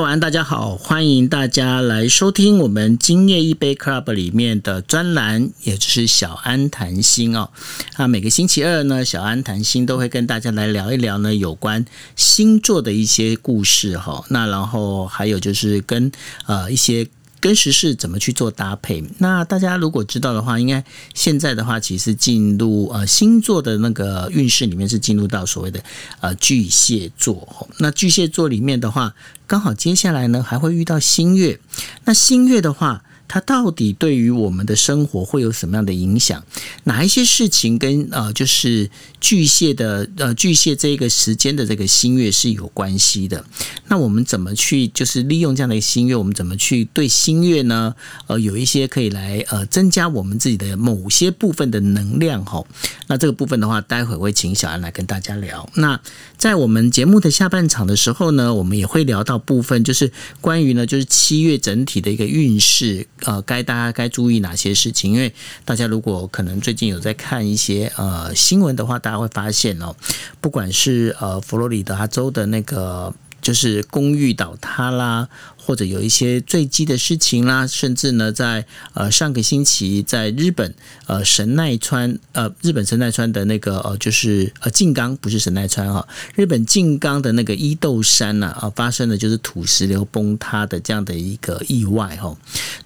晚安，大家好，欢迎大家来收听我们今夜一杯 Club 里面的专栏，也就是小安谈心哦。那每个星期二呢，小安谈心都会跟大家来聊一聊呢有关星座的一些故事哈。那然后还有就是跟呃一些。跟时事怎么去做搭配？那大家如果知道的话，应该现在的话，其实进入呃星座的那个运势里面是进入到所谓的呃巨蟹座。那巨蟹座里面的话，刚好接下来呢还会遇到新月。那新月的话。它到底对于我们的生活会有什么样的影响？哪一些事情跟呃，就是巨蟹的呃巨蟹这个时间的这个新月是有关系的？那我们怎么去就是利用这样的新月？我们怎么去对新月呢？呃，有一些可以来呃增加我们自己的某些部分的能量哈。那这个部分的话，待会会请小安来跟大家聊。那在我们节目的下半场的时候呢，我们也会聊到部分，就是关于呢，就是七月整体的一个运势。呃，该大家该注意哪些事情？因为大家如果可能最近有在看一些呃新闻的话，大家会发现哦，不管是呃佛罗里达州的那个。就是公寓倒塌啦，或者有一些坠机的事情啦，甚至呢，在呃上个星期，在日本呃神奈川呃日本神奈川的那个呃就是呃静冈不是神奈川哈，日本静冈的那个伊豆山呐啊发生的就是土石流崩塌的这样的一个意外哈。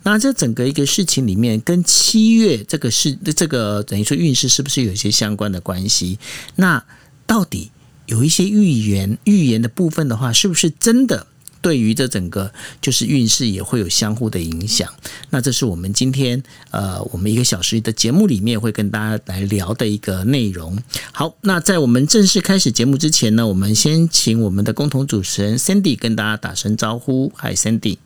那这整个一个事情里面，跟七月这个事这个等于说运势是不是有一些相关的关系？那到底？有一些预言，预言的部分的话，是不是真的对于这整个就是运势也会有相互的影响？那这是我们今天呃，我们一个小时的节目里面会跟大家来聊的一个内容。好，那在我们正式开始节目之前呢，我们先请我们的共同主持人 Sandy 跟大家打声招呼。嗨，Sandy。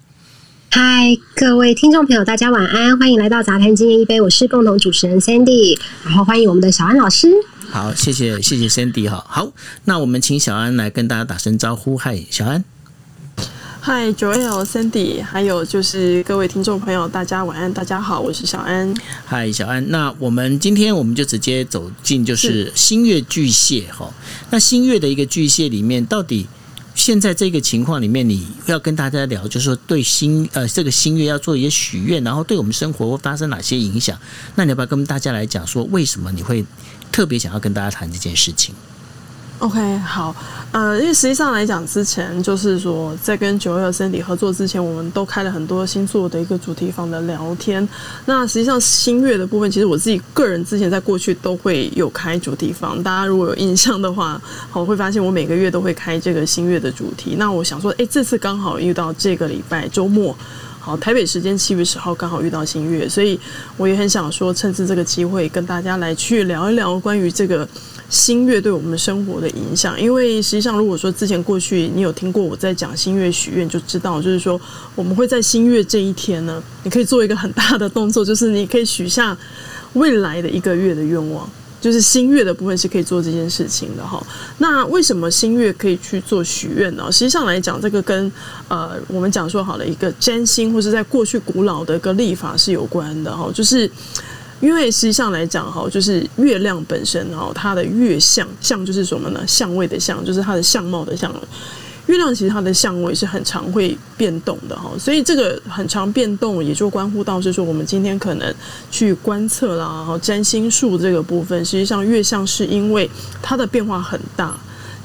嗨，各位听众朋友，大家晚安，欢迎来到杂谈今夜一杯，我是共同主持人 Sandy，然后欢迎我们的小安老师。好，谢谢谢谢 Sandy 哈。好，那我们请小安来跟大家打声招呼。嗨，小安。嗨，Joel、Sandy，还有就是各位听众朋友，大家晚安，大家好，我是小安。嗨，小安。那我们今天我们就直接走进就是新月巨蟹哈。那新月的一个巨蟹里面，到底现在这个情况里面，你要跟大家聊，就是说对新呃这个新月要做一些许愿，然后对我们生活会发生哪些影响？那你要不要跟大家来讲说，为什么你会？特别想要跟大家谈这件事情。OK，好，呃，因为实际上来讲，之前就是说，在跟九月身体合作之前，我们都开了很多星座的一个主题房的聊天。那实际上新月的部分，其实我自己个人之前在过去都会有开主题房。大家如果有印象的话，好会发现我每个月都会开这个新月的主题。那我想说，哎，这次刚好遇到这个礼拜周末。好，台北时间七月十号刚好遇到新月，所以我也很想说，趁着这个机会跟大家来去聊一聊关于这个新月对我们生活的影响。因为实际上，如果说之前过去你有听过我在讲新月许愿，就知道就是说我们会在新月这一天呢，你可以做一个很大的动作，就是你可以许下未来的一个月的愿望。就是新月的部分是可以做这件事情的哈。那为什么新月可以去做许愿呢？实际上来讲，这个跟呃我们讲说好了一个占星，或是在过去古老的一个历法是有关的哈。就是因为实际上来讲哈，就是月亮本身哈，它的月相相就是什么呢？相位的相，就是它的相貌的相。月亮其实它的相位是很常会变动的哈，所以这个很常变动，也就关乎到是说我们今天可能去观测啦，然后占星术这个部分，实际上月相是因为它的变化很大，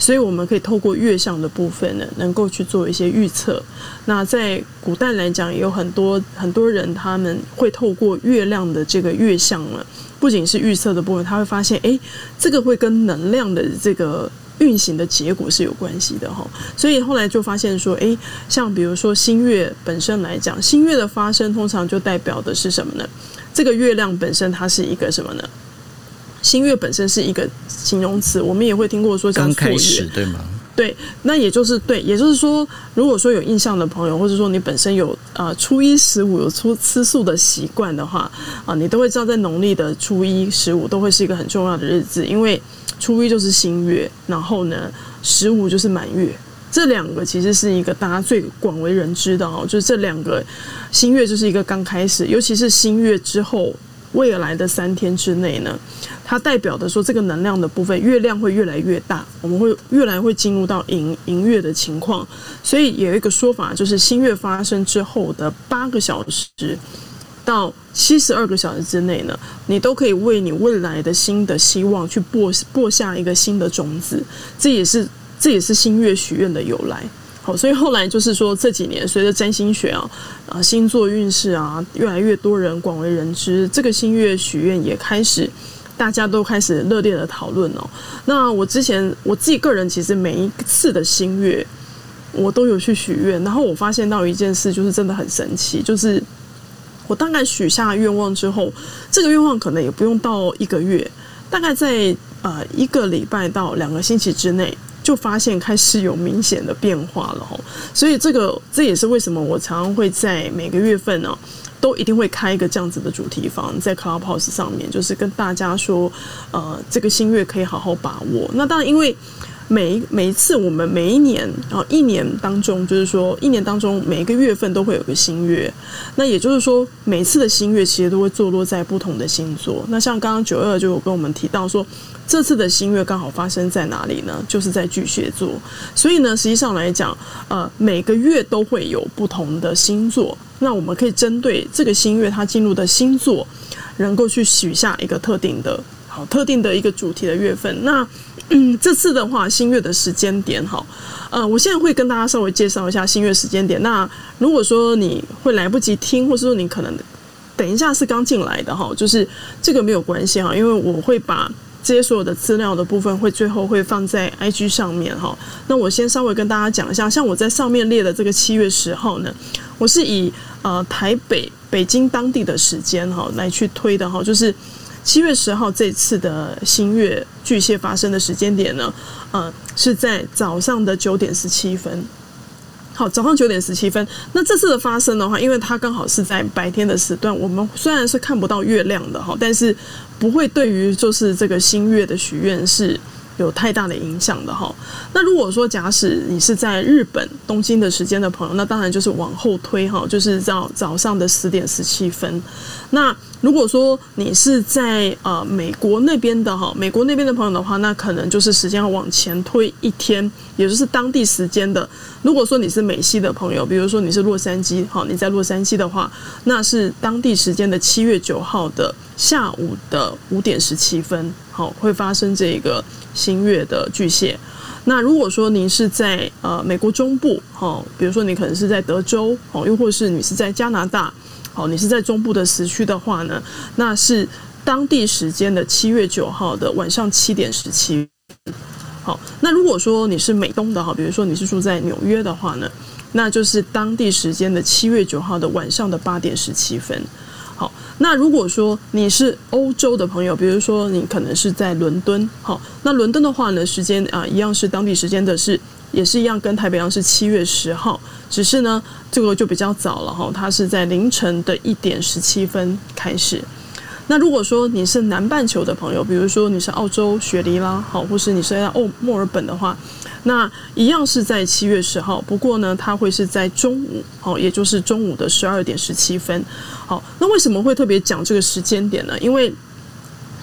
所以我们可以透过月相的部分呢，能够去做一些预测。那在古代来讲，也有很多很多人他们会透过月亮的这个月相呢，不仅是预测的部分，他会发现，哎，这个会跟能量的这个。运行的结果是有关系的哈，所以后来就发现说，哎，像比如说新月本身来讲，新月的发生通常就代表的是什么呢？这个月亮本身它是一个什么呢？新月本身是一个形容词，我们也会听过说刚开始对吗？对，那也就是对，也就是说，如果说有印象的朋友，或者说你本身有啊初一十五有出吃素的习惯的话啊，你都会知道，在农历的初一十五都会是一个很重要的日子，因为。初一就是新月，然后呢，十五就是满月，这两个其实是一个大家最广为人知的哦，就是这两个新月就是一个刚开始，尤其是新月之后未来的三天之内呢，它代表的说这个能量的部分，月亮会越来越大，我们会越来会进入到盈盈月的情况。所以有一个说法，就是新月发生之后的八个小时到七十二个小时之内呢，你都可以为你未来的新的希望去播播下一个新的种子。这也是这也是新月许愿的由来。好，所以后来就是说，这几年随着占星学啊，啊星座运势啊，越来越多人广为人知，这个新月许愿也开始，大家都开始热烈的讨论哦。那我之前我自己个人其实每一次的新月，我都有去许愿，然后我发现到一件事，就是真的很神奇，就是我大概许下愿望之后，这个愿望可能也不用到一个月，大概在呃一个礼拜到两个星期之内。就发现开始有明显的变化了吼，所以这个这也是为什么我常常会在每个月份呢，都一定会开一个这样子的主题房在 Clubhouse 上面，就是跟大家说，呃，这个新月可以好好把握。那当然，因为每一每一次我们每一年啊一年当中，就是说一年当中每一个月份都会有个新月，那也就是说每次的新月其实都会坐落在不同的星座。那像刚刚九二就有跟我们提到说。这次的新月刚好发生在哪里呢？就是在巨蟹座，所以呢，实际上来讲，呃，每个月都会有不同的星座。那我们可以针对这个新月它进入的星座，能够去许下一个特定的、好特定的一个主题的月份。那嗯，这次的话，新月的时间点，哈，呃，我现在会跟大家稍微介绍一下新月时间点。那如果说你会来不及听，或者说你可能等一下是刚进来的哈，就是这个没有关系哈，因为我会把。这些所有的资料的部分会最后会放在 IG 上面哈。那我先稍微跟大家讲一下，像我在上面列的这个七月十号呢，我是以呃台北北京当地的时间哈来去推的哈，就是七月十号这次的新月巨蟹发生的时间点呢，呃是在早上的九点十七分。好，早上九点十七分。那这次的发生的话，因为它刚好是在白天的时段，我们虽然是看不到月亮的哈，但是不会对于就是这个新月的许愿是有太大的影响的哈。那如果说假使你是在日本东京的时间的朋友，那当然就是往后推哈，就是到早上的十点十七分。那如果说你是在呃美国那边的哈，美国那边的朋友的话，那可能就是时间要往前推一天，也就是当地时间的。如果说你是美西的朋友，比如说你是洛杉矶，好，你在洛杉矶的话，那是当地时间的七月九号的下午的五点十七分，好，会发生这个新月的巨蟹。那如果说您是在呃美国中部，哈，比如说你可能是在德州，哦，又或是你是在加拿大。好，你是在中部的时区的话呢，那是当地时间的七月九号的晚上七点十七。好，那如果说你是美东的哈，比如说你是住在纽约的话呢，那就是当地时间的七月九号的晚上的八点十七分。好，那如果说你是欧洲的朋友，比如说你可能是在伦敦，好，那伦敦的话呢，时间啊一样是当地时间的是。也是一样，跟台北一样是七月十号，只是呢，这个就比较早了哈，它是在凌晨的一点十七分开始。那如果说你是南半球的朋友，比如说你是澳洲雪梨啦，好，或是你是在澳墨尔本的话，那一样是在七月十号，不过呢，它会是在中午，好，也就是中午的十二点十七分。好，那为什么会特别讲这个时间点呢？因为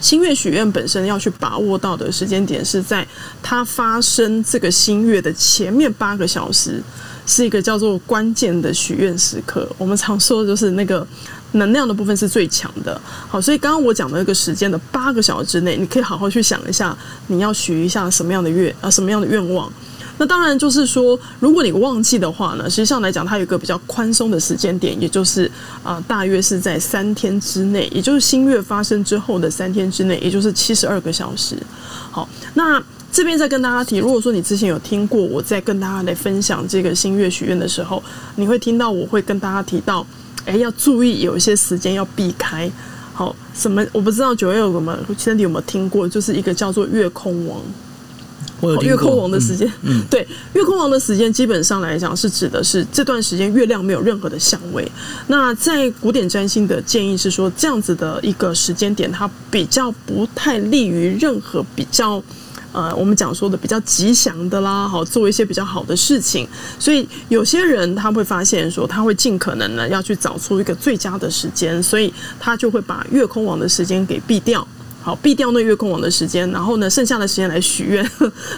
新月许愿本身要去把握到的时间点是在它发生这个新月的前面八个小时，是一个叫做关键的许愿时刻。我们常说的就是那个能量的部分是最强的。好，所以刚刚我讲的那个时间的八个小时之内，你可以好好去想一下，你要许一下什么样的愿啊，什么样的愿望。那当然就是说，如果你忘记的话呢，实际上来讲，它有一个比较宽松的时间点，也就是啊，大约是在三天之内，也就是新月发生之后的三天之内，也就是七十二个小时。好，那这边再跟大家提，如果说你之前有听过我在跟大家来分享这个新月许愿的时候，你会听到我会跟大家提到，哎，要注意有一些时间要避开。好，什么我不知道九月有没有，现在有没有听过，就是一个叫做月空王。月空王的时间，对，月空王的时间基本上来讲是指的是这段时间月亮没有任何的相位。那在古典占星的建议是说，这样子的一个时间点，它比较不太利于任何比较呃，我们讲说的比较吉祥的啦，好做一些比较好的事情。所以有些人他会发现说，他会尽可能呢要去找出一个最佳的时间，所以他就会把月空王的时间给避掉，好避掉那月空王的时间，然后呢剩下的时间来许愿，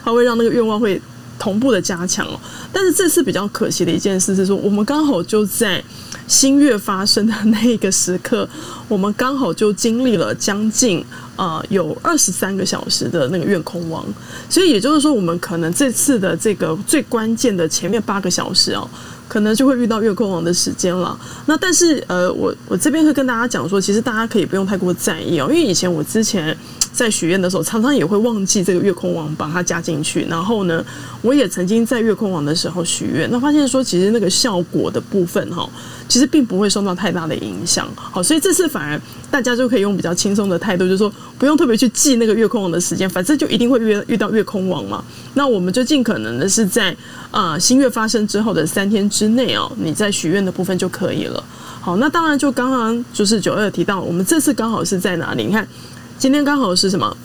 它会让那个愿望会同步的加强哦。但是这次比较可惜的一件事是说，我们刚好就在新月发生的那个时刻，我们刚好就经历了将近。啊，有二十三个小时的那个月空王，所以也就是说，我们可能这次的这个最关键的前面八个小时哦，可能就会遇到月空王的时间了。那但是呃，我我这边会跟大家讲说，其实大家可以不用太过在意哦，因为以前我之前在许愿的时候，常常也会忘记这个月空王把它加进去。然后呢，我也曾经在月空王的时候许愿，那发现说其实那个效果的部分哈。其实并不会受到太大的影响，好，所以这次反而大家就可以用比较轻松的态度，就是说不用特别去记那个月空王的时间，反正就一定会遇遇到月空王嘛。那我们就尽可能的是在啊新月发生之后的三天之内哦，你在许愿的部分就可以了。好，那当然就刚刚就是九二提到，我们这次刚好是在哪里？你看今天刚好是什么？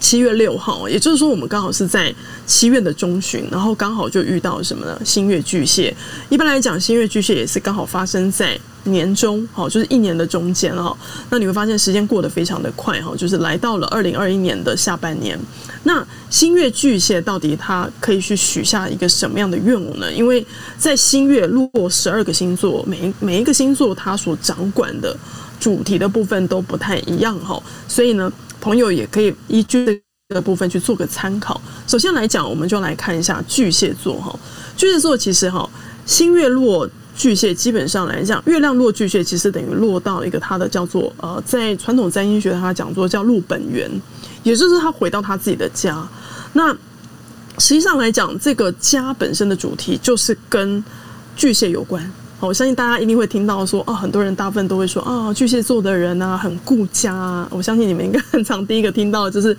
七月六号，也就是说，我们刚好是在七月的中旬，然后刚好就遇到什么呢？新月巨蟹。一般来讲，新月巨蟹也是刚好发生在年中，好，就是一年的中间哈。那你会发现时间过得非常的快哈，就是来到了二零二一年的下半年。那新月巨蟹到底它可以去许下一个什么样的愿望呢？因为在新月落十二个星座，每每一个星座它所掌管的主题的部分都不太一样哈，所以呢。朋友也可以依据这个部分去做个参考。首先来讲，我们就来看一下巨蟹座哈。巨蟹座其实哈，新月落巨蟹，基本上来讲，月亮落巨蟹，其实等于落到一个它的叫做呃，在传统占星学它讲座叫入本源，也就是他回到他自己的家。那实际上来讲，这个家本身的主题就是跟巨蟹有关。我相信大家一定会听到说，哦，很多人大部分都会说，啊，巨蟹座的人啊，很顾家。我相信你们应该 很常第一个听到的就是，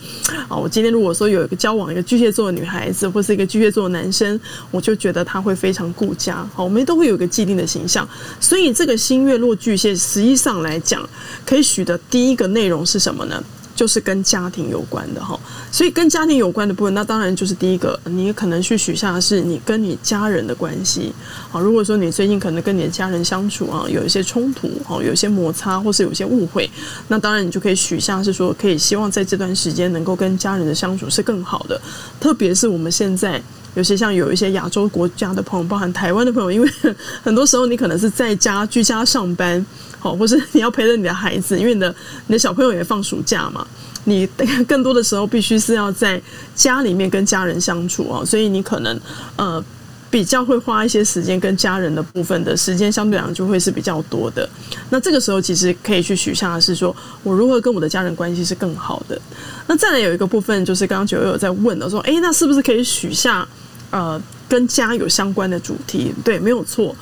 啊，我今天如果说有一个交往一个巨蟹座的女孩子，或是一个巨蟹座的男生，我就觉得他会非常顾家。好，我们都会有一个既定的形象。所以这个新月落巨蟹，实际上来讲，可以许的第一个内容是什么呢？就是跟家庭有关的哈，所以跟家庭有关的部分，那当然就是第一个，你可能去许下的是你跟你家人的关系啊。如果说你最近可能跟你的家人相处啊，有一些冲突哦，有一些摩擦，或是有一些误会，那当然你就可以许下是说，可以希望在这段时间能够跟家人的相处是更好的。特别是我们现在，有些像有一些亚洲国家的朋友，包含台湾的朋友，因为 很多时候你可能是在家居家上班。好，或是 你要陪着你的孩子，因为你的你的小朋友也放暑假嘛，你 更多的时候必须是要在家里面跟家人相处啊，所以你可能呃比较会花一些时间跟家人的部分的时间，相对来讲就会是比较多的。那这个时候其实可以去许下的是说，我如何跟我的家人关系是更好的。那再来有一个部分就是刚刚九友有在问的，说哎，那是不是可以许下呃跟家有相关的主题？对，没有错。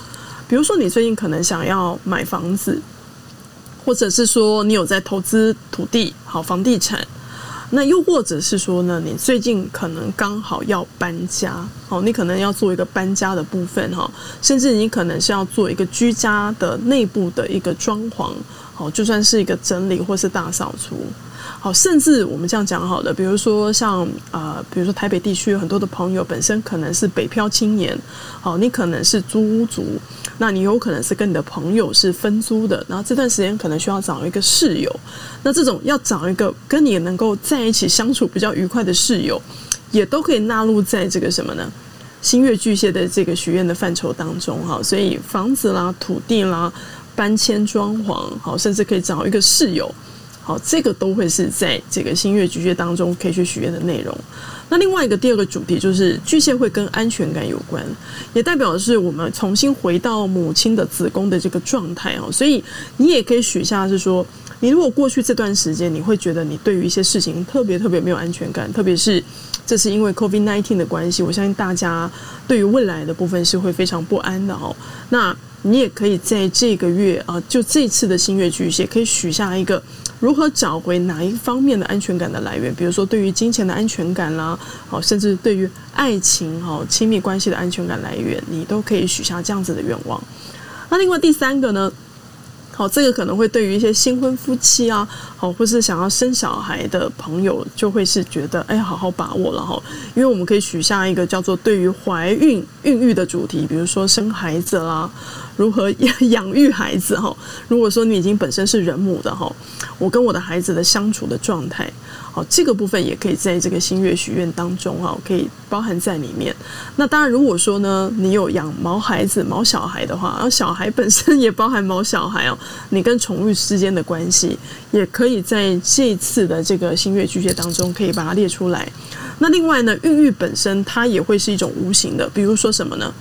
比如说，你最近可能想要买房子，或者是说你有在投资土地，好房地产，那又或者是说呢，你最近可能刚好要搬家，哦，你可能要做一个搬家的部分哈，甚至你可能是要做一个居家的内部的一个装潢，好，就算是一个整理或是大扫除。好，甚至我们这样讲好的，比如说像啊，比如说台北地区有很多的朋友本身可能是北漂青年，好，你可能是租屋族，那你有可能是跟你的朋友是分租的，然后这段时间可能需要找一个室友，那这种要找一个跟你能够在一起相处比较愉快的室友，也都可以纳入在这个什么呢？新月巨蟹的这个许愿的范畴当中哈，所以房子啦、土地啦、搬迁装潢，好，甚至可以找一个室友。好，这个都会是在这个新月巨蟹当中可以去许愿的内容。那另外一个第二个主题就是巨蟹会跟安全感有关，也代表的是我们重新回到母亲的子宫的这个状态哦。所以你也可以许下是说，你如果过去这段时间你会觉得你对于一些事情特别特别没有安全感，特别是这是因为 COVID nineteen 的关系，我相信大家对于未来的部分是会非常不安的哦。那你也可以在这个月啊，就这次的新月巨蟹，可以许下一个如何找回哪一方面的安全感的来源，比如说对于金钱的安全感啦，好，甚至对于爱情哈亲密关系的安全感来源，你都可以许下这样子的愿望。那另外第三个呢，好，这个可能会对于一些新婚夫妻啊，好，或是想要生小孩的朋友，就会是觉得，哎，好好把握了哈，因为我们可以许下一个叫做对于怀孕、孕育的主题，比如说生孩子啦，如何养育孩子哈。如果说你已经本身是人母的哈，我跟我的孩子的相处的状态。好，这个部分也可以在这个新月许愿当中哈，可以包含在里面。那当然，如果说呢，你有养毛孩子、毛小孩的话，然后小孩本身也包含毛小孩哦，你跟宠物之间的关系，也可以在这次的这个新月巨蟹当中，可以把它列出来。那另外呢，孕育本身它也会是一种无形的，比如说什么呢？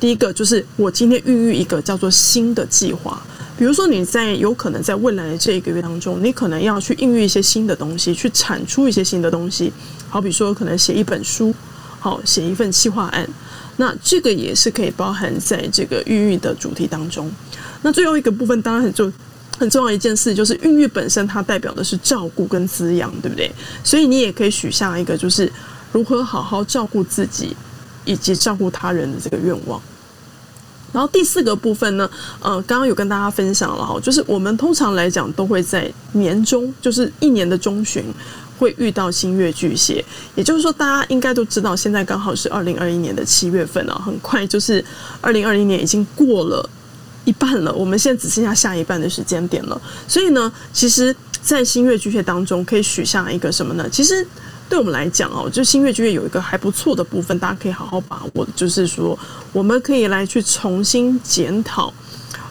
第一个就是我今天孕育一个叫做新的计划。比如说，你在有可能在未来的这一个月当中，你可能要去孕育一些新的东西，去产出一些新的东西。好比说，可能写一本书，好写一份企划案，那这个也是可以包含在这个孕育的主题当中。那最后一个部分，当然很重很重要一件事，就是孕育本身它代表的是照顾跟滋养，对不对？所以你也可以许下一个，就是如何好好照顾自己以及照顾他人的这个愿望。然后第四个部分呢，呃，刚刚有跟大家分享了哈，就是我们通常来讲都会在年中，就是一年的中旬会遇到新月巨蟹，也就是说，大家应该都知道，现在刚好是二零二一年的七月份啊，很快就是二零二零年已经过了一半了，我们现在只剩下下一半的时间点了，所以呢，其实，在新月巨蟹当中可以许下一个什么呢？其实。对我们来讲哦，就新月巨月有一个还不错的部分，大家可以好好把握。就是说，我们可以来去重新检讨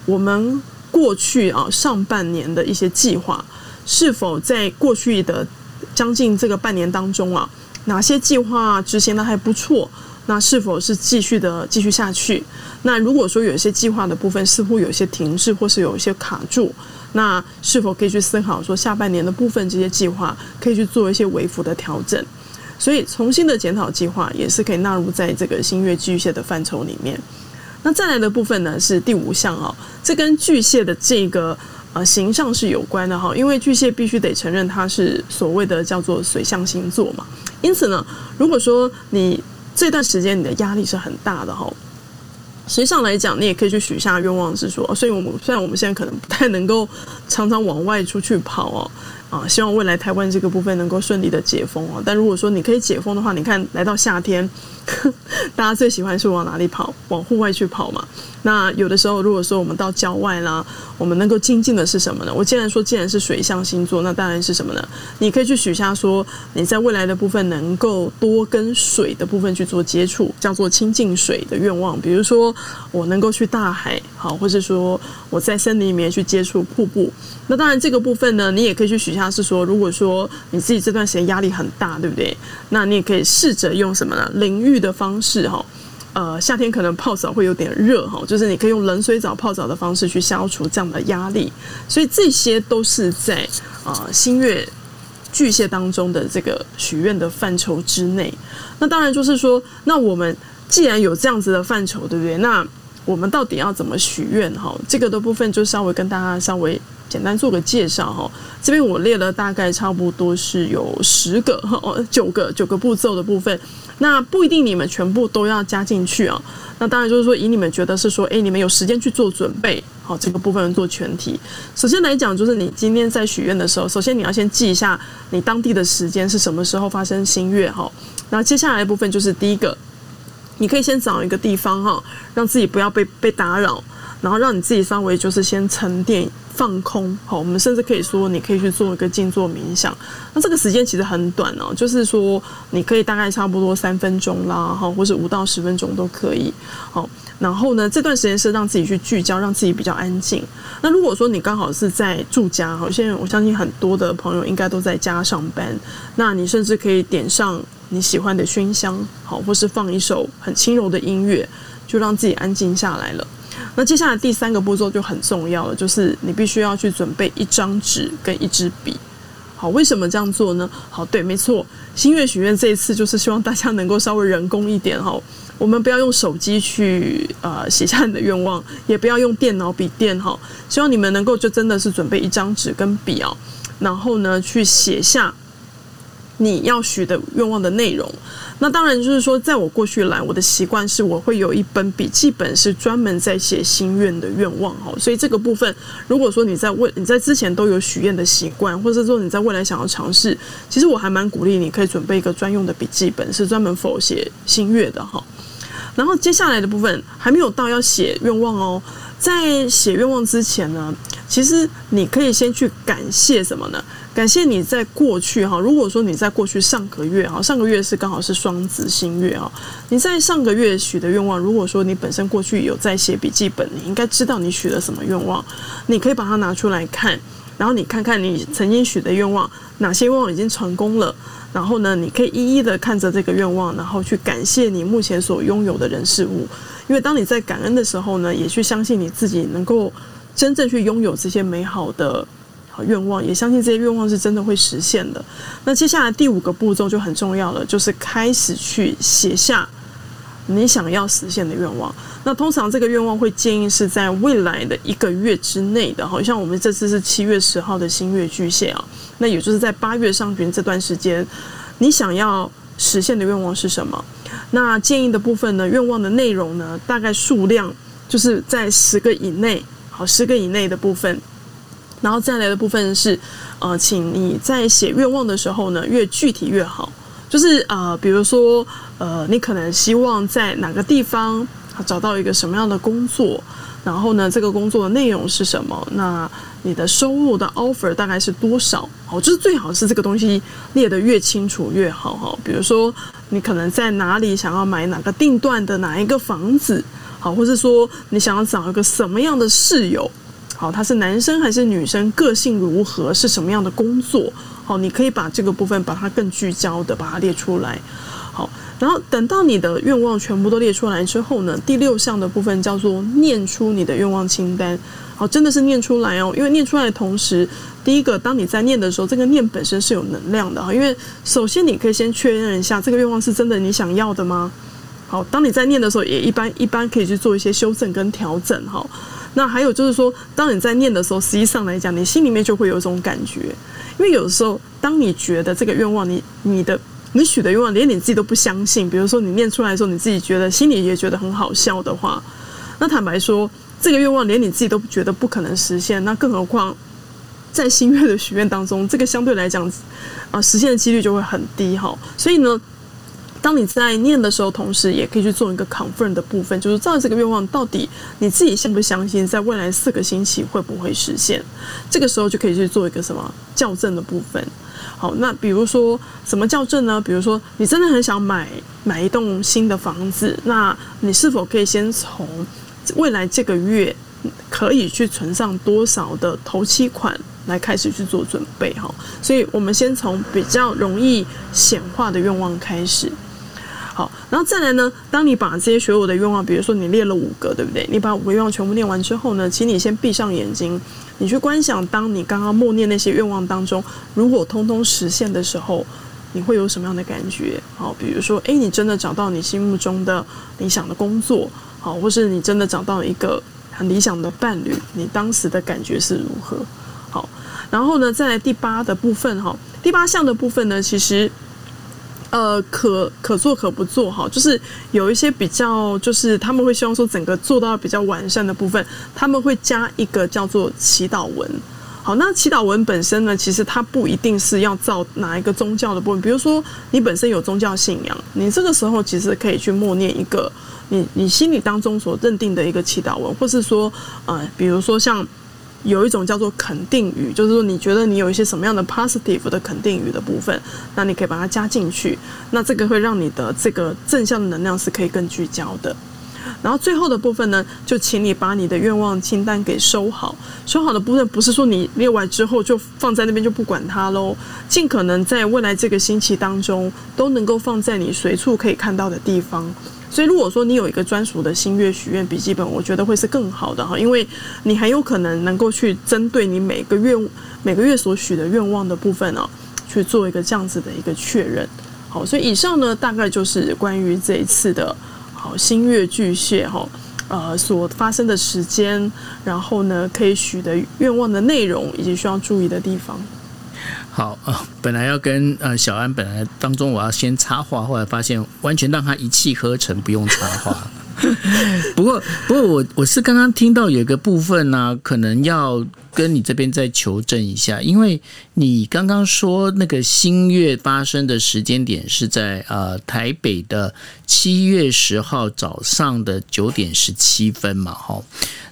我们过去啊上半年的一些计划，是否在过去的将近这个半年当中啊，哪些计划执行的还不错？那是否是继续的继续下去？那如果说有一些计划的部分似乎有些停滞，或是有一些卡住？那是否可以去思考说下半年的部分这些计划可以去做一些微幅的调整？所以重新的检讨计划也是可以纳入在这个新月巨蟹的范畴里面。那再来的部分呢是第五项哦，这跟巨蟹的这个呃形象是有关的哈，因为巨蟹必须得承认它是所谓的叫做水象星座嘛。因此呢，如果说你这段时间你的压力是很大的哈。实际上来讲，你也可以去许下愿望，是说，所以我们虽然我们现在可能不太能够常常往外出去跑哦。啊，希望未来台湾这个部分能够顺利的解封哦。但如果说你可以解封的话，你看来到夏天，大家最喜欢是往哪里跑？往户外去跑嘛。那有的时候，如果说我们到郊外啦，我们能够精进的是什么呢？我既然说既然是水象星座，那当然是什么呢？你可以去许下说，你在未来的部分能够多跟水的部分去做接触，叫做亲近水的愿望。比如说，我能够去大海，好，或是说我在森林里面去接触瀑布。那当然这个部分呢，你也可以去许下是说，如果说你自己这段时间压力很大，对不对？那你也可以试着用什么呢？淋浴的方式，哈，呃，夏天可能泡澡会有点热，哈，就是你可以用冷水澡泡澡的方式去消除这样的压力。所以这些都是在啊新月巨蟹当中的这个许愿的范畴之内。那当然就是说，那我们既然有这样子的范畴，对不对？那我们到底要怎么许愿？哈，这个的部分就稍微跟大家稍微。简单做个介绍哈，这边我列了大概差不多是有十个 哦，九个九个步骤的部分，那不一定你们全部都要加进去啊。那当然就是说，以你们觉得是说，哎，你们有时间去做准备，好，这个部分做全体。首先来讲，就是你今天在许愿的时候，首先你要先记一下你当地的时间是什么时候发生新月哈。那接下来的部分就是第一个，你可以先找一个地方哈，让自己不要被被打扰。然后让你自己稍微就是先沉淀放空，好，我们甚至可以说你可以去做一个静坐冥想。那这个时间其实很短哦，就是说你可以大概差不多三分钟啦，哈，或是五到十分钟都可以。好，然后呢，这段时间是让自己去聚焦，让自己比较安静。那如果说你刚好是在住家，好，现在我相信很多的朋友应该都在家上班，那你甚至可以点上你喜欢的熏香，好，或是放一首很轻柔的音乐，就让自己安静下来了。那接下来第三个步骤就很重要了，就是你必须要去准备一张纸跟一支笔。好，为什么这样做呢？好，对，没错，新月许愿这一次就是希望大家能够稍微人工一点哈，我们不要用手机去呃写下你的愿望，也不要用电脑笔电哈，希望你们能够就真的是准备一张纸跟笔哦，然后呢去写下你要许的愿望的内容。那当然就是说，在我过去来，我的习惯是我会有一本笔记本，是专门在写心愿的愿望哈。所以这个部分，如果说你在未你在之前都有许愿的习惯，或者说你在未来想要尝试，其实我还蛮鼓励你可以准备一个专用的笔记本，是专门否写心愿的哈。然后接下来的部分还没有到要写愿望哦，在写愿望之前呢，其实你可以先去感谢什么呢？感谢你在过去哈，如果说你在过去上个月哈，上个月是刚好是双子星月啊，你在上个月许的愿望，如果说你本身过去有在写笔记本，你应该知道你许了什么愿望，你可以把它拿出来看，然后你看看你曾经许的愿望，哪些愿望已经成功了。然后呢，你可以一一的看着这个愿望，然后去感谢你目前所拥有的人事物。因为当你在感恩的时候呢，也去相信你自己能够真正去拥有这些美好的愿望，也相信这些愿望是真的会实现的。那接下来第五个步骤就很重要了，就是开始去写下你想要实现的愿望。那通常这个愿望会建议是在未来的一个月之内的，好像我们这次是七月十号的新月巨蟹啊。那也就是在八月上旬这段时间，你想要实现的愿望是什么？那建议的部分呢？愿望的内容呢？大概数量就是在十个以内，好，十个以内的部分。然后再来的部分是，呃，请你在写愿望的时候呢，越具体越好。就是呃，比如说，呃，你可能希望在哪个地方找到一个什么样的工作？然后呢，这个工作的内容是什么？那你的收入的 offer 大概是多少？哦，就是最好是这个东西列得越清楚越好哈。比如说，你可能在哪里想要买哪个定段的哪一个房子，好，或是说你想要找一个什么样的室友，好，他是男生还是女生，个性如何，是什么样的工作，好，你可以把这个部分把它更聚焦的把它列出来，好。然后等到你的愿望全部都列出来之后呢，第六项的部分叫做念出你的愿望清单。好，真的是念出来哦，因为念出来的同时，第一个，当你在念的时候，这个念本身是有能量的哈。因为首先你可以先确认一下，这个愿望是真的你想要的吗？好，当你在念的时候，也一般一般可以去做一些修正跟调整哈。那还有就是说，当你在念的时候，实际上来讲，你心里面就会有一种感觉，因为有时候，当你觉得这个愿望，你你的。你许的愿望连你自己都不相信，比如说你念出来的时候，你自己觉得心里也觉得很好笑的话，那坦白说，这个愿望连你自己都觉得不可能实现，那更何况在心愿的许愿当中，这个相对来讲，啊，实现的几率就会很低哈。所以呢，当你在念的时候，同时也可以去做一个 confirm 的部分，就是照这个愿望到底你自己相不相信，在未来四个星期会不会实现？这个时候就可以去做一个什么校正的部分。好，那比如说什么校正呢？比如说你真的很想买买一栋新的房子，那你是否可以先从未来这个月可以去存上多少的头期款来开始去做准备？哈，所以我们先从比较容易显化的愿望开始。好，然后再来呢？当你把这些所有的愿望，比如说你列了五个，对不对？你把五个愿望全部念完之后呢，请你先闭上眼睛，你去观想，当你刚刚默念那些愿望当中，如果通通实现的时候，你会有什么样的感觉？好，比如说，诶，你真的找到你心目中的理想的工作，好，或是你真的找到一个很理想的伴侣，你当时的感觉是如何？好，然后呢，再来第八的部分，哈，第八项的部分呢，其实。呃，可可做可不做哈，就是有一些比较，就是他们会希望说整个做到比较完善的部分，他们会加一个叫做祈祷文。好，那祈祷文本身呢，其实它不一定是要照哪一个宗教的部分，比如说你本身有宗教信仰，你这个时候其实可以去默念一个你你心里当中所认定的一个祈祷文，或是说呃，比如说像。有一种叫做肯定语，就是说你觉得你有一些什么样的 positive 的肯定语的部分，那你可以把它加进去，那这个会让你的这个正向的能量是可以更聚焦的。然后最后的部分呢，就请你把你的愿望清单给收好。收好的部分不是说你列完之后就放在那边就不管它喽，尽可能在未来这个星期当中都能够放在你随处可以看到的地方。所以，如果说你有一个专属的新月许愿笔记本，我觉得会是更好的哈，因为你很有可能能够去针对你每个月每个月所许的愿望的部分哦，去做一个这样子的一个确认。好，所以以上呢，大概就是关于这一次的好新月巨蟹哈，呃，所发生的时间，然后呢，可以许的愿望的内容，以及需要注意的地方。好啊，本来要跟呃小安，本来当中我要先插话，后来发现完全让他一气呵成，不用插话。不过，不过我我是刚刚听到有一个部分呢，可能要跟你这边再求证一下，因为你刚刚说那个新月发生的时间点是在呃台北的七月十号早上的九点十七分嘛，哈。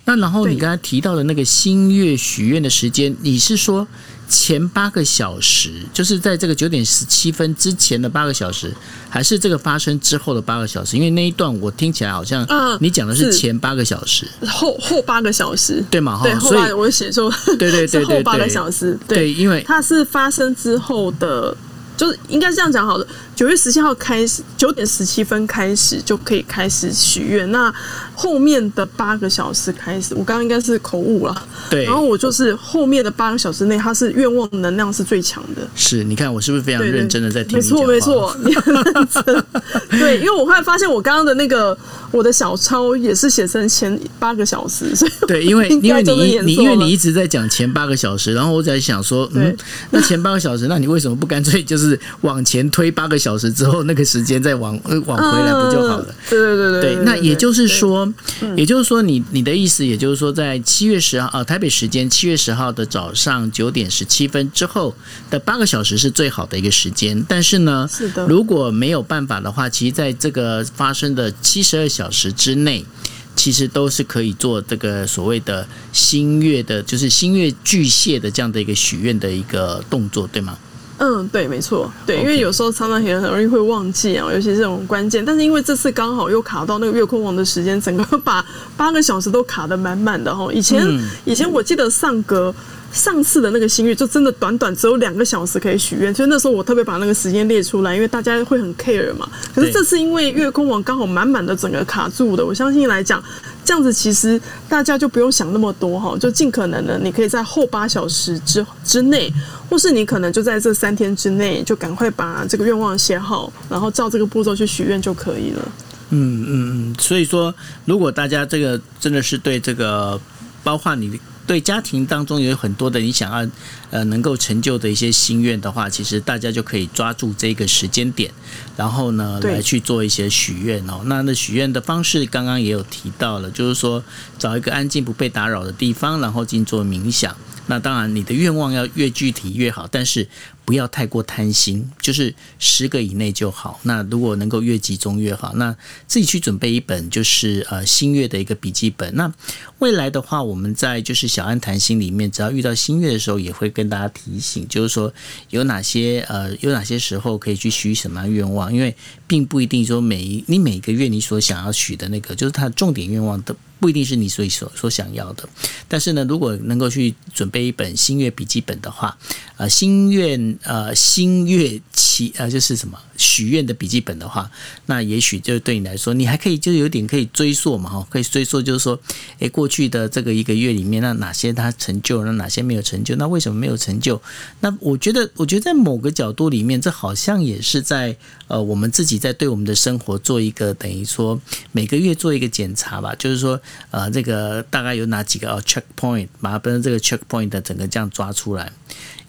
那然后你刚才提到的那个新月许愿的时间，你是说？前八个小时，就是在这个九点十七分之前的八个小时，还是这个发生之后的八个小时？因为那一段我听起来好像，你讲的是前八个小时，后后八个小时，对嘛？对，所以我写说，对对对对，后八个小时，对，因为它是发生之后的。就是应该是这样讲好了，九月十七号开始，九点十七分开始就可以开始许愿。那后面的八个小时开始，我刚刚应该是口误了。对，然后我就是后面的八个小时内，它是愿望能量是最强的。是，你看我是不是非常认真的在听？没错，没错，你很认真。对，因为我后来发现我刚刚的那个我的小抄也是写成前八个小时，所以对，因为因为你你因为你一直在讲前八个小时，然后我在想说，嗯，那前八个小时，那你为什么不干脆就是？是往前推八个小时之后，那个时间再往往回来不就好了？对对对对。对那也就是说，也就是说，你你的意思，也就是说，在七月十号啊，台北时间七月十号的早上九点十七分之后的八个小时是最好的一个时间。但是呢，是的，如果没有办法的话，其实在这个发生的七十二小时之内，其实都是可以做这个所谓的新月的，就是新月巨蟹的这样的一个许愿的一个动作，对吗？嗯，对，没错，对，因为有时候常常也很容易会忘记啊，尤其是这种关键。但是因为这次刚好又卡到那个月空王的时间，整个把八个小时都卡得满满的哈。以前以前我记得上格上次的那个心愿就真的短短只有两个小时可以许愿，所以那时候我特别把那个时间列出来，因为大家会很 care 嘛。可是这次因为月空王刚好满满的整个卡住的，我相信来讲。这样子其实大家就不用想那么多哈，就尽可能的，你可以在后八小时之之内，或是你可能就在这三天之内，就赶快把这个愿望写好，然后照这个步骤去许愿就可以了。嗯嗯嗯，所以说，如果大家这个真的是对这个，包括你。对家庭当中有很多的你想要呃能够成就的一些心愿的话，其实大家就可以抓住这个时间点，然后呢来去做一些许愿哦。那那许愿的方式刚刚也有提到了，就是说找一个安静不被打扰的地方，然后静坐冥想。那当然你的愿望要越具体越好，但是。不要太过贪心，就是十个以内就好。那如果能够越集中越好。那自己去准备一本就是呃新月的一个笔记本。那未来的话，我们在就是小安谈心里面，只要遇到新月的时候，也会跟大家提醒，就是说有哪些呃有哪些时候可以去许什么愿望，因为并不一定说每一你每个月你所想要许的那个，就是它的重点愿望的。不一定是你所所所想要的，但是呢，如果能够去准备一本新月笔记本的话，呃，心愿呃新月奇呃就是什么？许愿的笔记本的话，那也许就对你来说，你还可以就有点可以追溯嘛哈，可以追溯就是说，诶，过去的这个一个月里面，那哪些他成就，那哪些没有成就，那为什么没有成就？那我觉得，我觉得在某个角度里面，这好像也是在呃我们自己在对我们的生活做一个等于说每个月做一个检查吧，就是说。呃，这个大概有哪几个哦？checkpoint，把它跟这个 checkpoint 的整个这样抓出来，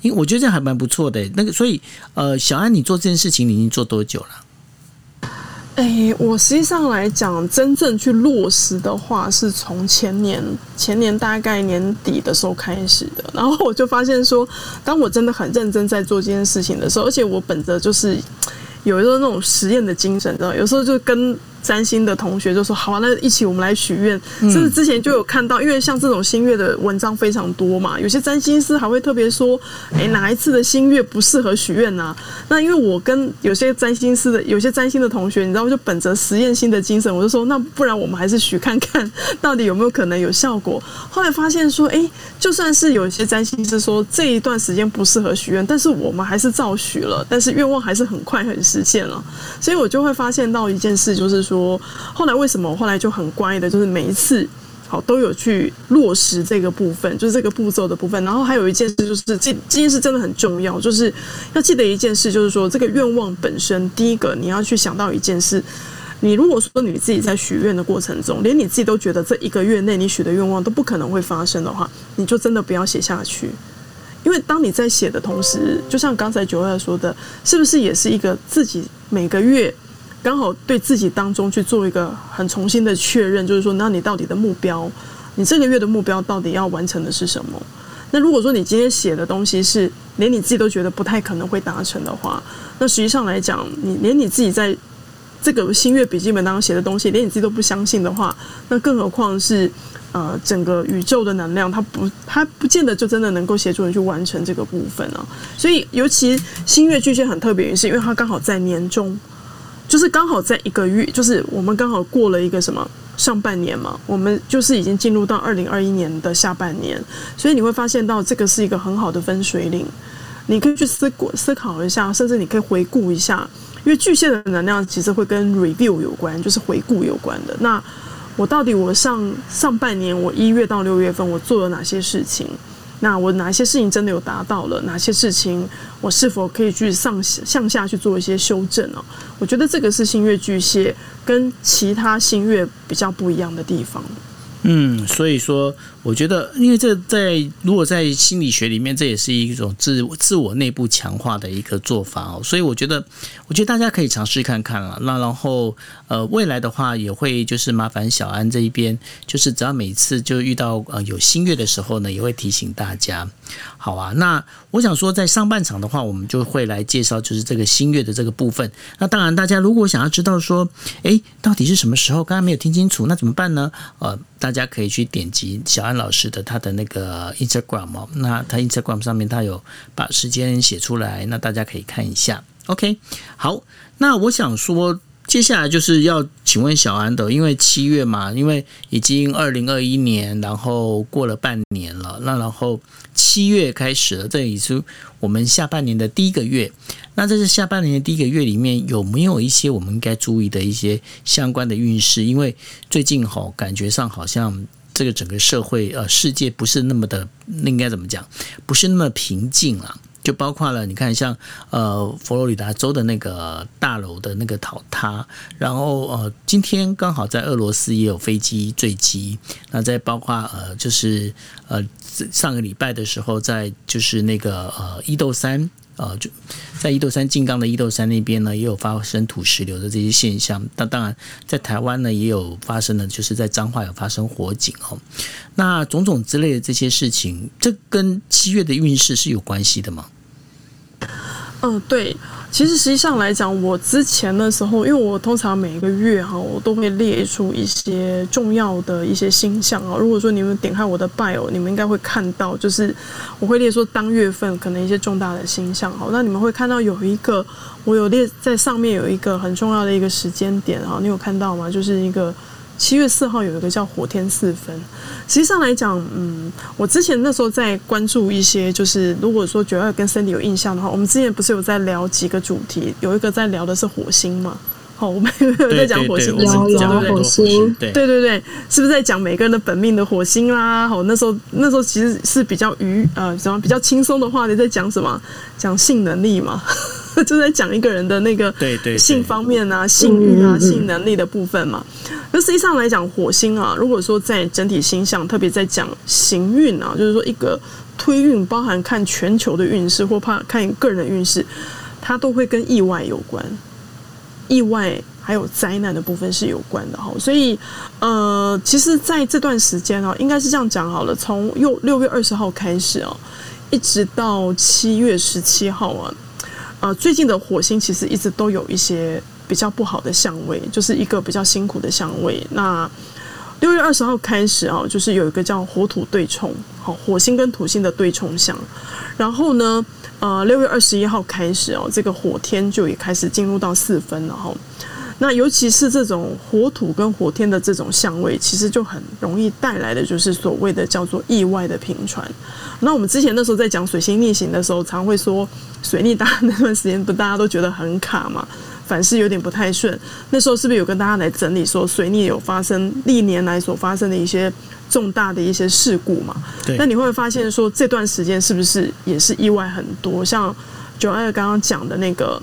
因我觉得这样还蛮不错的。那个，所以呃，小安，你做这件事情，你已经做多久了？哎，我实际上来讲，真正去落实的话，是从前年前年大概年底的时候开始的。然后我就发现说，当我真的很认真在做这件事情的时候，而且我本着就是有一个那种实验的精神，知道有时候就跟。占星的同学就说：“好啊，那一起我们来许愿。甚至之前就有看到，因为像这种新月的文章非常多嘛，有些占星师还会特别说：‘哎，哪一次的新月不适合许愿呢？’那因为我跟有些占星师的、有些占星的同学，你知道，就本着实验性的精神，我就说：那不然我们还是许看看，到底有没有可能有效果？后来发现说：哎，就算是有些占星师说这一段时间不适合许愿，但是我们还是照许了，但是愿望还是很快很实现了。所以我就会发现到一件事，就是说。后来为什么？后来就很乖的，就是每一次好都有去落实这个部分，就是这个步骤的部分。然后还有一件事，就是这这件事真的很重要，就是要记得一件事，就是说这个愿望本身，第一个你要去想到一件事。你如果说你自己在许愿的过程中，连你自己都觉得这一个月内你许的愿望都不可能会发生的话，你就真的不要写下去。因为当你在写的同时，就像刚才九二说的，是不是也是一个自己每个月刚好对自己当中去做一个很重新的确认，就是说，那你到底的目标，你这个月的目标到底要完成的是什么？那如果说你今天写的东西是连你自己都觉得不太可能会达成的话，那实际上来讲，你连你自己在这个新月笔记本当中写的东西，连你自己都不相信的话，那更何况是呃整个宇宙的能量，它不，它不见得就真的能够协助你去完成这个部分啊。所以，尤其新月巨蟹很特别，是因为它刚好在年中，就是刚好在一个月，就是我们刚好过了一个什么上半年嘛，我们就是已经进入到二零二一年的下半年，所以你会发现到这个是一个很好的分水岭，你可以去思过思考一下，甚至你可以回顾一下。因为巨蟹的能量其实会跟 review 有关，就是回顾有关的。那我到底我上上半年我一月到六月份我做了哪些事情？那我哪些事情真的有达到了？哪些事情我是否可以去上向下去做一些修正呢？我觉得这个是新月巨蟹跟其他新月比较不一样的地方。嗯，所以说，我觉得，因为这在如果在心理学里面，这也是一种自自我内部强化的一个做法哦。所以我觉得，我觉得大家可以尝试看看了。那然后，呃，未来的话也会就是麻烦小安这一边，就是只要每次就遇到呃有新月的时候呢，也会提醒大家。好啊，那我想说，在上半场的话，我们就会来介绍就是这个新月的这个部分。那当然，大家如果想要知道说，诶，到底是什么时候？刚刚没有听清楚，那怎么办呢？呃，大家可以去点击小安老师的他的那个 Instagram 哦，那他 Instagram 上面他有把时间写出来，那大家可以看一下。OK，好，那我想说。接下来就是要请问小安的，因为七月嘛，因为已经二零二一年，然后过了半年了，那然后七月开始了，这也是我们下半年的第一个月。那在这下半年的第一个月里面，有没有一些我们应该注意的一些相关的运势？因为最近哈，感觉上好像这个整个社会呃世界不是那么的，那应该怎么讲，不是那么平静了。就包括了，你看像呃佛罗里达州的那个大楼的那个倒塌，然后呃今天刚好在俄罗斯也有飞机坠机，那再包括呃就是呃上个礼拜的时候，在就是那个呃伊豆山。呃，就在伊豆山静冈的伊豆山那边呢，也有发生土石流的这些现象。那当然，在台湾呢，也有发生的，就是在彰化有发生火警哦。那种种之类的这些事情，这跟七月的运势是有关系的吗？嗯，对。其实实际上来讲，我之前的时候，因为我通常每一个月哈，我都会列出一些重要的一些星象啊。如果说你们点开我的 bio，你们应该会看到，就是我会列出当月份可能一些重大的星象哈。那你们会看到有一个，我有列在上面有一个很重要的一个时间点啊，你有看到吗？就是一个。七月四号有一个叫火天四分，实际上来讲，嗯，我之前那时候在关注一些，就是如果说九二跟身体有印象的话，我们之前不是有在聊几个主题，有一个在聊的是火星嘛。好，我们 有在讲火星，有有火星，对对对，是不是在讲每个人的本命的火星啦？好，那时候那时候其实是比较愉呃什么比较轻松的话题，在讲什么？讲性能力嘛，就在讲一个人的那个对对性方面啊、性欲啊、性能力的部分嘛。那实际上来讲，火星啊，如果说在整体星象，特别在讲行运啊，就是说一个推运，包含看全球的运势或怕看个人的运势，它都会跟意外有关。意外还有灾难的部分是有关的哈，所以呃，其实在这段时间哦，应该是这样讲好了，从六六月二十号开始哦，一直到七月十七号啊，呃，最近的火星其实一直都有一些比较不好的相位，就是一个比较辛苦的相位。那六月二十号开始啊，就是有一个叫火土对冲，好，火星跟土星的对冲相，然后呢。呃，六月二十一号开始哦，这个火天就也开始进入到四分了哈。那尤其是这种火土跟火天的这种相位，其实就很容易带来的就是所谓的叫做意外的平传。那我们之前那时候在讲水星逆行的时候，常会说水逆，大那段时间不大家都觉得很卡嘛，凡事有点不太顺。那时候是不是有跟大家来整理说水逆有发生历年来所发生的一些？重大的一些事故嘛，对那你会发现说这段时间是不是也是意外很多？像九二刚刚讲的那个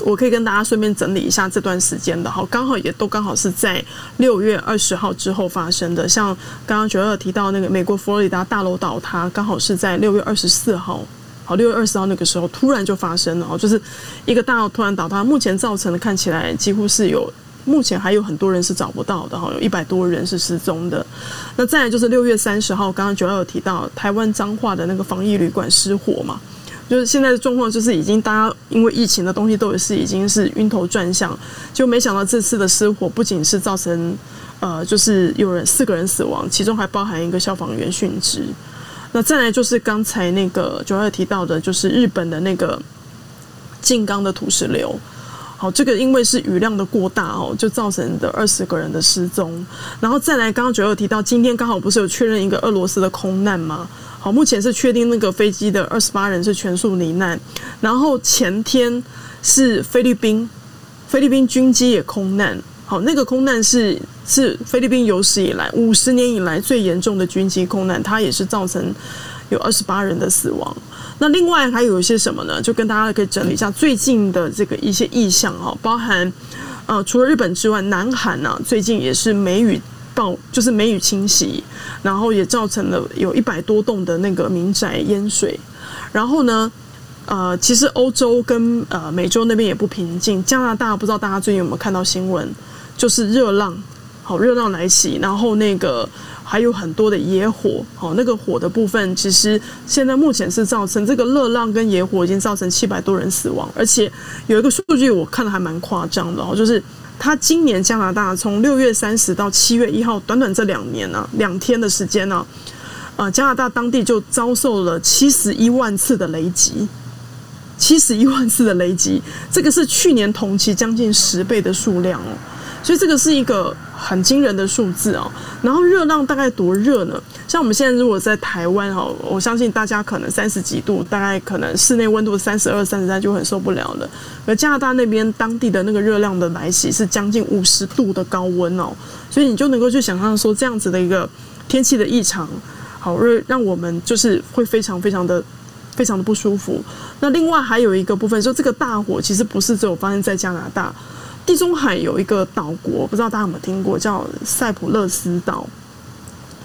我可以跟大家顺便整理一下这段时间的，哈，刚好也都刚好是在六月二十号之后发生的。像刚刚九二提到那个美国佛罗里达大楼倒塌，刚好是在六月二十四号，好，六月二十号那个时候突然就发生了，就是一个大楼突然倒塌，目前造成的看起来几乎是有，目前还有很多人是找不到的，哈，有一百多人是失踪的。那再来就是六月三十号，刚刚九二有提到台湾彰化的那个防疫旅馆失火嘛。就是现在的状况，就是已经大家因为疫情的东西都是已经是晕头转向，就没想到这次的失火不仅是造成呃，就是有人四个人死亡，其中还包含一个消防员殉职。那再来就是刚才那个九二提到的，就是日本的那个静冈的土石流。好，这个因为是雨量的过大哦，就造成的二十个人的失踪。然后再来，刚刚九二提到，今天刚好不是有确认一个俄罗斯的空难吗？好，目前是确定那个飞机的二十八人是全数罹难，然后前天是菲律宾，菲律宾军机也空难。好，那个空难是是菲律宾有史以来五十年以来最严重的军机空难，它也是造成有二十八人的死亡。那另外还有一些什么呢？就跟大家可以整理一下最近的这个一些意向哈，包含呃除了日本之外，南韩呢最近也是梅雨。暴就是梅雨侵袭，然后也造成了有一百多栋的那个民宅淹水。然后呢，呃，其实欧洲跟呃美洲那边也不平静。加拿大不知道大家最近有没有看到新闻，就是热浪，好热浪来袭，然后那个还有很多的野火，好那个火的部分，其实现在目前是造成这个热浪跟野火已经造成七百多人死亡，而且有一个数据我看的还蛮夸张的哦，就是。他今年加拿大从六月三十到七月一号，短短这两年呢，两天的时间呢，呃，加拿大当地就遭受了七十一万次的雷击，七十一万次的雷击，这个是去年同期将近十倍的数量哦。所以这个是一个很惊人的数字哦。然后热浪大概多热呢？像我们现在如果在台湾哈，我相信大家可能三十几度，大概可能室内温度三十二、三十三就很受不了了。而加拿大那边当地的那个热量的来袭是将近五十度的高温哦，所以你就能够去想象说这样子的一个天气的异常，好热，让我们就是会非常非常的非常的不舒服。那另外还有一个部分说，这个大火其实不是只有发生在加拿大。地中海有一个岛国，不知道大家有没有听过，叫塞浦路斯岛。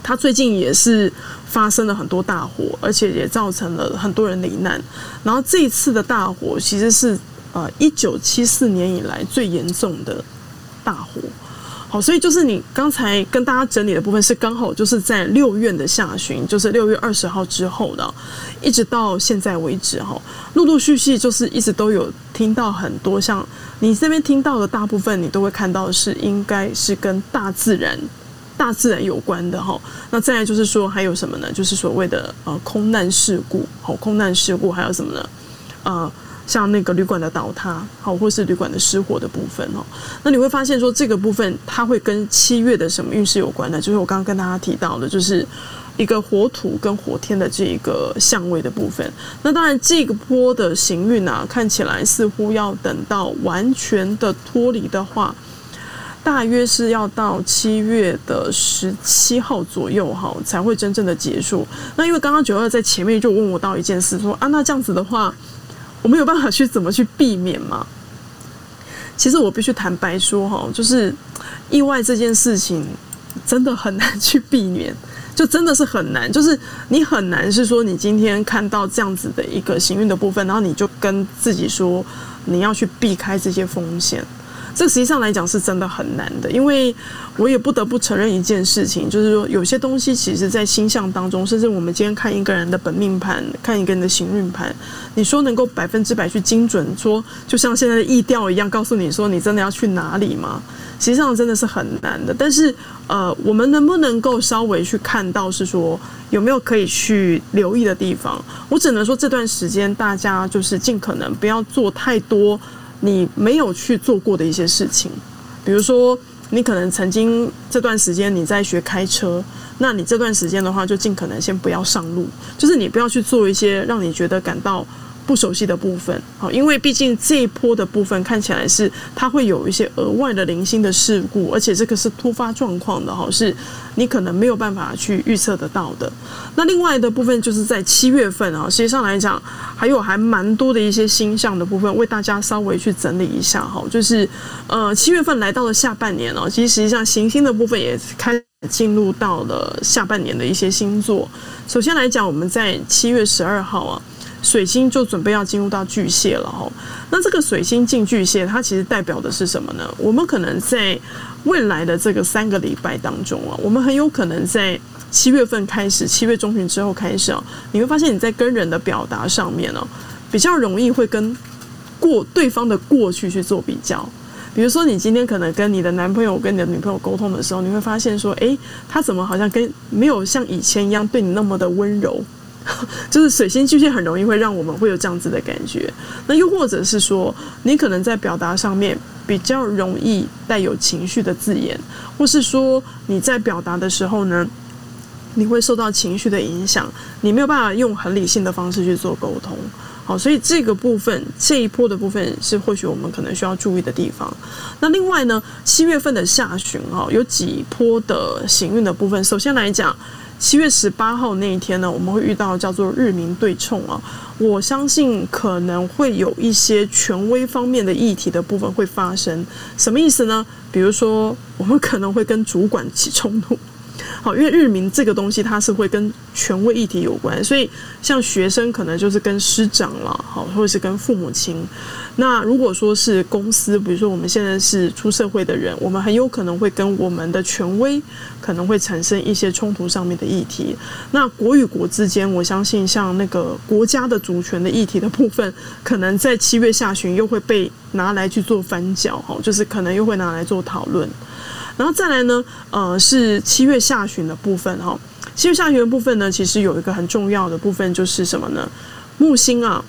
它最近也是发生了很多大火，而且也造成了很多人罹难。然后这一次的大火其实是呃一九七四年以来最严重的大火。好，所以就是你刚才跟大家整理的部分是刚好就是在六月的下旬，就是六月二十号之后的，一直到现在为止哈，陆陆续续就是一直都有听到很多像你这边听到的大部分，你都会看到是应该是跟大自然、大自然有关的哈。那再来就是说还有什么呢？就是所谓的呃空难事故，好，空难事故还有什么呢？呃。像那个旅馆的倒塌，好，或是旅馆的失火的部分哦，那你会发现说这个部分它会跟七月的什么运势有关呢？就是我刚刚跟大家提到的，就是一个火土跟火天的这一个相位的部分。那当然，这个波的行运啊，看起来似乎要等到完全的脱离的话，大约是要到七月的十七号左右哈，才会真正的结束。那因为刚刚九二在前面就问我到一件事，说啊，那这样子的话。我没有办法去怎么去避免嘛？其实我必须坦白说，哈，就是意外这件事情真的很难去避免，就真的是很难，就是你很难是说你今天看到这样子的一个幸运的部分，然后你就跟自己说你要去避开这些风险。这实际上来讲是真的很难的，因为我也不得不承认一件事情，就是说有些东西其实，在星象当中，甚至我们今天看一个人的本命盘，看一个人的行运盘，你说能够百分之百去精准说，就像现在的意调一样，告诉你说你真的要去哪里吗？实际上真的是很难的。但是，呃，我们能不能够稍微去看到，是说有没有可以去留意的地方？我只能说这段时间大家就是尽可能不要做太多。你没有去做过的一些事情，比如说，你可能曾经这段时间你在学开车，那你这段时间的话，就尽可能先不要上路，就是你不要去做一些让你觉得感到。不熟悉的部分，好，因为毕竟这一波的部分看起来是它会有一些额外的零星的事故，而且这个是突发状况的哈，是你可能没有办法去预测得到的。那另外的部分就是在七月份啊，实际上来讲还有还蛮多的一些星象的部分，为大家稍微去整理一下哈，就是呃七月份来到了下半年哦，其实实际上行星的部分也开进入到了下半年的一些星座。首先来讲，我们在七月十二号啊。水星就准备要进入到巨蟹了哈，那这个水星进巨蟹，它其实代表的是什么呢？我们可能在未来的这个三个礼拜当中啊，我们很有可能在七月份开始，七月中旬之后开始啊，你会发现你在跟人的表达上面呢，比较容易会跟过对方的过去去做比较。比如说，你今天可能跟你的男朋友、跟你的女朋友沟通的时候，你会发现说，诶，他怎么好像跟没有像以前一样对你那么的温柔。就是水星巨蟹很容易会让我们会有这样子的感觉，那又或者是说，你可能在表达上面比较容易带有情绪的字眼，或是说你在表达的时候呢，你会受到情绪的影响，你没有办法用很理性的方式去做沟通。好，所以这个部分这一波的部分是或许我们可能需要注意的地方。那另外呢，七月份的下旬哦，有几波的行运的部分，首先来讲。七月十八号那一天呢，我们会遇到叫做日明对冲啊。我相信可能会有一些权威方面的议题的部分会发生。什么意思呢？比如说，我们可能会跟主管起冲突。好，因为日民这个东西它是会跟权威议题有关，所以像学生可能就是跟师长了，好，或者是跟父母亲。那如果说是公司，比如说我们现在是出社会的人，我们很有可能会跟我们的权威可能会产生一些冲突上面的议题。那国与国之间，我相信像那个国家的主权的议题的部分，可能在七月下旬又会被拿来去做翻搅，哈，就是可能又会拿来做讨论。然后再来呢，呃，是七月下旬的部分哈。七月下旬的部分呢，其实有一个很重要的部分就是什么呢？木星啊，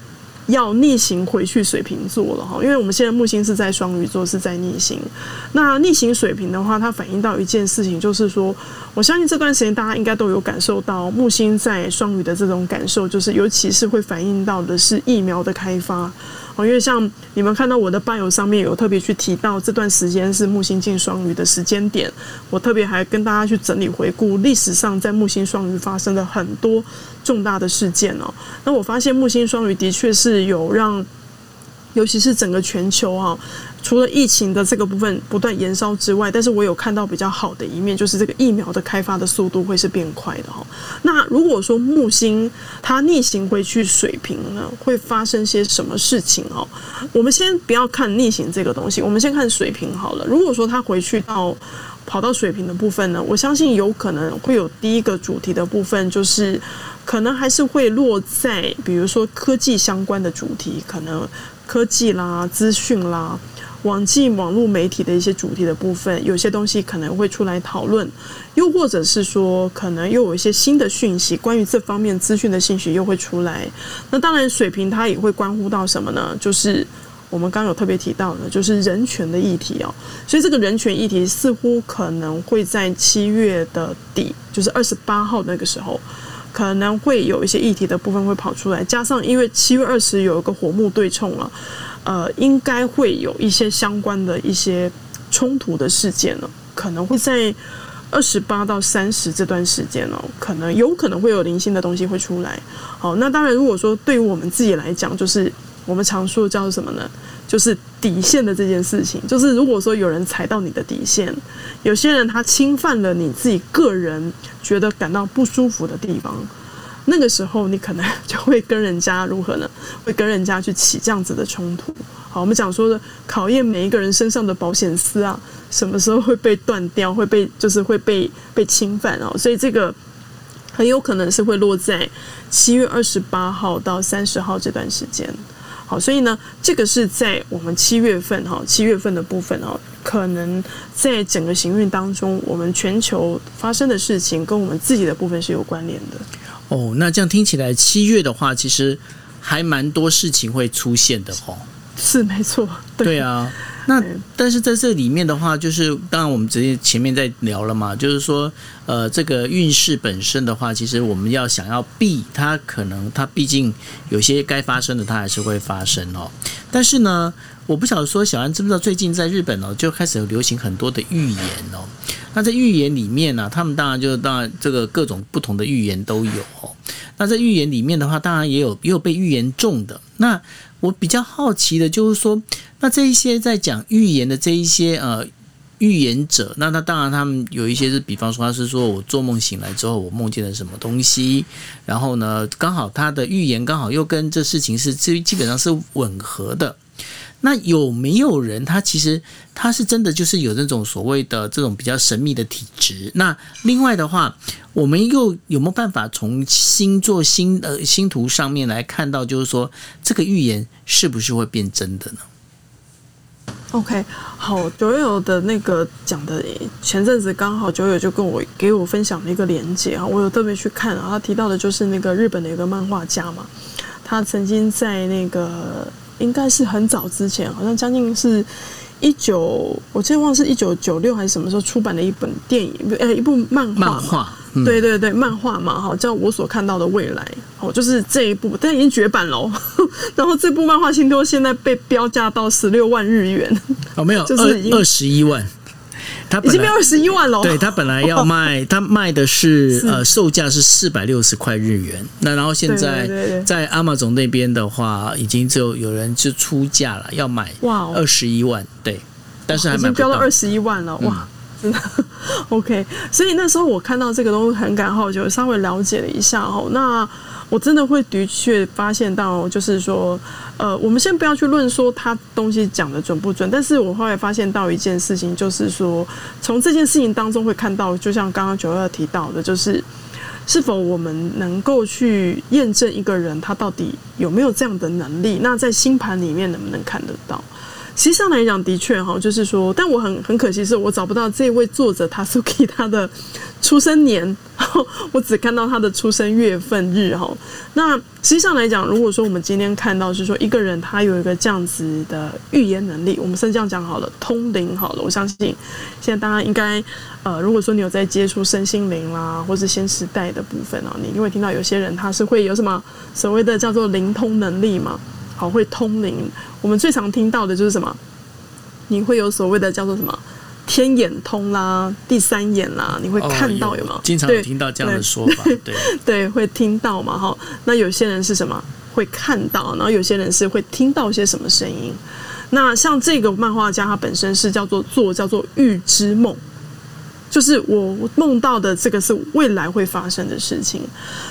要逆行回去水瓶座了哈。因为我们现在木星是在双鱼座，是在逆行。那逆行水瓶的话，它反映到一件事情，就是说，我相信这段时间大家应该都有感受到木星在双鱼的这种感受，就是尤其是会反映到的是疫苗的开发。哦，因为像你们看到我的伴友上面有特别去提到这段时间是木星进双鱼的时间点，我特别还跟大家去整理回顾历史上在木星双鱼发生的很多重大的事件哦。那我发现木星双鱼的确是有让。尤其是整个全球啊，除了疫情的这个部分不断延烧之外，但是我有看到比较好的一面，就是这个疫苗的开发的速度会是变快的哈。那如果说木星它逆行回去水平呢，会发生些什么事情哦？我们先不要看逆行这个东西，我们先看水平好了。如果说它回去到跑到水平的部分呢，我相信有可能会有第一个主题的部分，就是可能还是会落在比如说科技相关的主题，可能。科技啦、资讯啦、网际网络媒体的一些主题的部分，有些东西可能会出来讨论，又或者是说，可能又有一些新的讯息，关于这方面资讯的信息又会出来。那当然，水平它也会关乎到什么呢？就是我们刚有特别提到的，就是人权的议题哦。所以这个人权议题似乎可能会在七月的底，就是二十八号那个时候。可能会有一些议题的部分会跑出来，加上因为七月二十有一个火木对冲了，呃，应该会有一些相关的一些冲突的事件呢，可能会在二十八到三十这段时间哦，可能有可能会有零星的东西会出来。好，那当然，如果说对于我们自己来讲，就是我们常说叫什么呢？就是底线的这件事情，就是如果说有人踩到你的底线，有些人他侵犯了你自己个人觉得感到不舒服的地方，那个时候你可能 就会跟人家如何呢？会跟人家去起这样子的冲突。好，我们讲说的考验每一个人身上的保险丝啊，什么时候会被断掉，会被就是会被被侵犯哦。所以这个很有可能是会落在七月二十八号到三十号这段时间。好，所以呢，这个是在我们七月份哈，七月份的部分哦，可能在整个行运当中，我们全球发生的事情跟我们自己的部分是有关联的。哦，那这样听起来，七月的话，其实还蛮多事情会出现的哦。是没错，对啊，那嗯但是在这里面的话，就是当然我们直接前面在聊了嘛，就是说，呃，这个运势本身的话，其实我们要想要避它，可能它毕竟有些该发生的，它还是会发生哦。但是呢，我不晓得说小安知不知道，最近在日本哦，就开始有流行很多的预言哦。那在预言里面呢、他们当然就当然这个各种不同的预言都有哦。那在预言里面的话，当然也有也有被预言中的。那我比较好奇的就是说，那这一些在讲预言的这一些呃预言者，那他当然他们有一些是，比方说他是说我做梦醒来之后，我梦见了什么东西，然后呢，刚好他的预言刚好又跟这事情是基基本上是吻合的。那有没有人他其实他是真的就是有那种所谓的这种比较神秘的体质？那另外的话，我们又有没有办法从星座星呃星图上面来看到，就是说这个预言是不是会变真的呢？OK，好，九友的那个讲的，前阵子刚好九友就跟我给我分享了一个连接啊，我有特别去看啊，他提到的就是那个日本的一个漫画家嘛，他曾经在那个应该是很早之前，好像将近是一九，我记得忘了是一九九六还是什么时候出版的一本电影，呃，一部漫画嘛。漫画，嗯、对对对，漫画嘛，哈，叫我所看到的未来，哦，就是这一部，但已经绝版了哦。然后这部漫画新多现在被标价到十六万日元，哦，没有，就是已经二二十一万，他已经变二十一万了哦。对他本来要 卖，他卖的是呃售价是四百六十块日元，那然后现在在阿玛总那边的话，已经就有人就出价了，要买哇哦二十一万，对，但是还已经飙到二。十一万了，哇！真的 OK，所以那时候我看到这个东西很感好奇，我稍微了解了一下哦。那我真的会的确发现到，就是说，呃，我们先不要去论说他东西讲的准不准，但是我后来发现到一件事情，就是说，从这件事情当中会看到，就像刚刚九二提到的，就是是否我们能够去验证一个人他到底有没有这样的能力？那在星盘里面能不能看得到？实际上来讲，的确哈，就是说，但我很很可惜是我找不到这位作者他 Suki 他的出生年，我只看到他的出生月份日哈。那实际上来讲，如果说我们今天看到是说一个人他有一个这样子的预言能力，我们先这样讲好了，通灵好了，我相信现在大家应该呃，如果说你有在接触身心灵啦，或是先时代的部分啊，你因为听到有些人他是会有什么所谓的叫做灵通能力嘛。好，会通灵。我们最常听到的就是什么？你会有所谓的叫做什么天眼通啦、第三眼啦，你会哦看到有没有？经常有听到这样的说法，对，对，会听到嘛？哈，那有些人是什么？会看到，然后有些人是会听到些什么声音。那像这个漫画家，他本身是叫做做叫做预知梦，就是我梦到的这个是未来会发生的事情。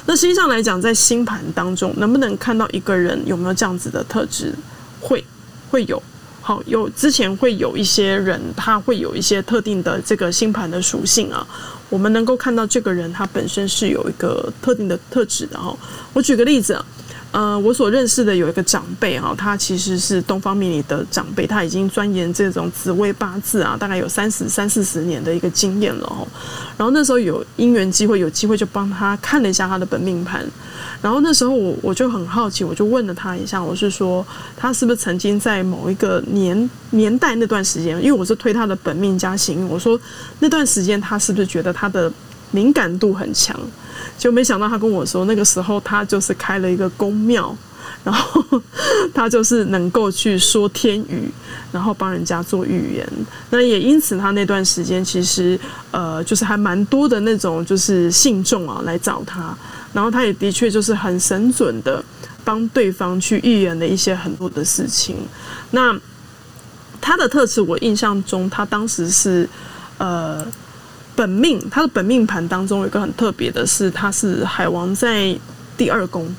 那实际上来讲，在星盘当中，能不能看到一个人有没有这样子的特质？会，会有。好，有之前会有一些人，他会有一些特定的这个星盘的属性啊，我们能够看到这个人他本身是有一个特定的特质的哈。我举个例子，呃，我所认识的有一个长辈哈，他其实是东方命理的长辈，他已经钻研这种紫微八字啊，大概有三十三四十年的一个经验了哈。然后那时候有因缘机会，有机会就帮他看了一下他的本命盘。然后那时候我我就很好奇，我就问了他一下，我是说他是不是曾经在某一个年年代那段时间，因为我是推他的本命加行运，我说那段时间他是不是觉得他的敏感度很强？就没想到他跟我说，那个时候他就是开了一个宫庙。然后他就是能够去说天语，然后帮人家做预言。那也因此，他那段时间其实呃，就是还蛮多的那种就是信众啊来找他，然后他也的确就是很神准的帮对方去预言了一些很多的事情。那他的特质，我印象中，他当时是呃本命，他的本命盘当中有一个很特别的是，他是海王在第二宫。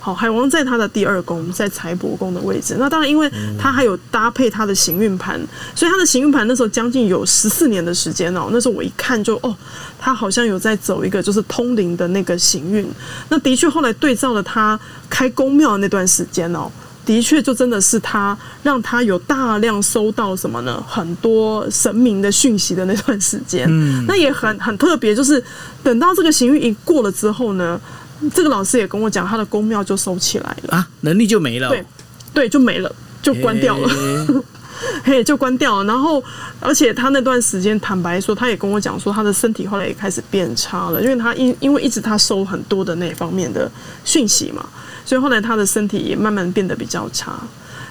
好，海王在他的第二宫，在财帛宫的位置。那当然，因为他还有搭配他的行运盘，所以他的行运盘那时候将近有十四年的时间哦。那时候我一看就哦，他好像有在走一个就是通灵的那个行运。那的确，后来对照了他开宫庙的那段时间哦，的确就真的是他让他有大量收到什么呢？很多神明的讯息的那段时间。嗯，那也很很特别，就是等到这个行运一过了之后呢。这个老师也跟我讲，他的宫庙就收起来了啊，能力就没了、哦，对，对，就没了，就关掉了。欸 嘿，就关掉了。然后，而且他那段时间，坦白说，他也跟我讲说，他的身体后来也开始变差了，因为他因因为一直他收很多的那方面的讯息嘛，所以后来他的身体也慢慢变得比较差。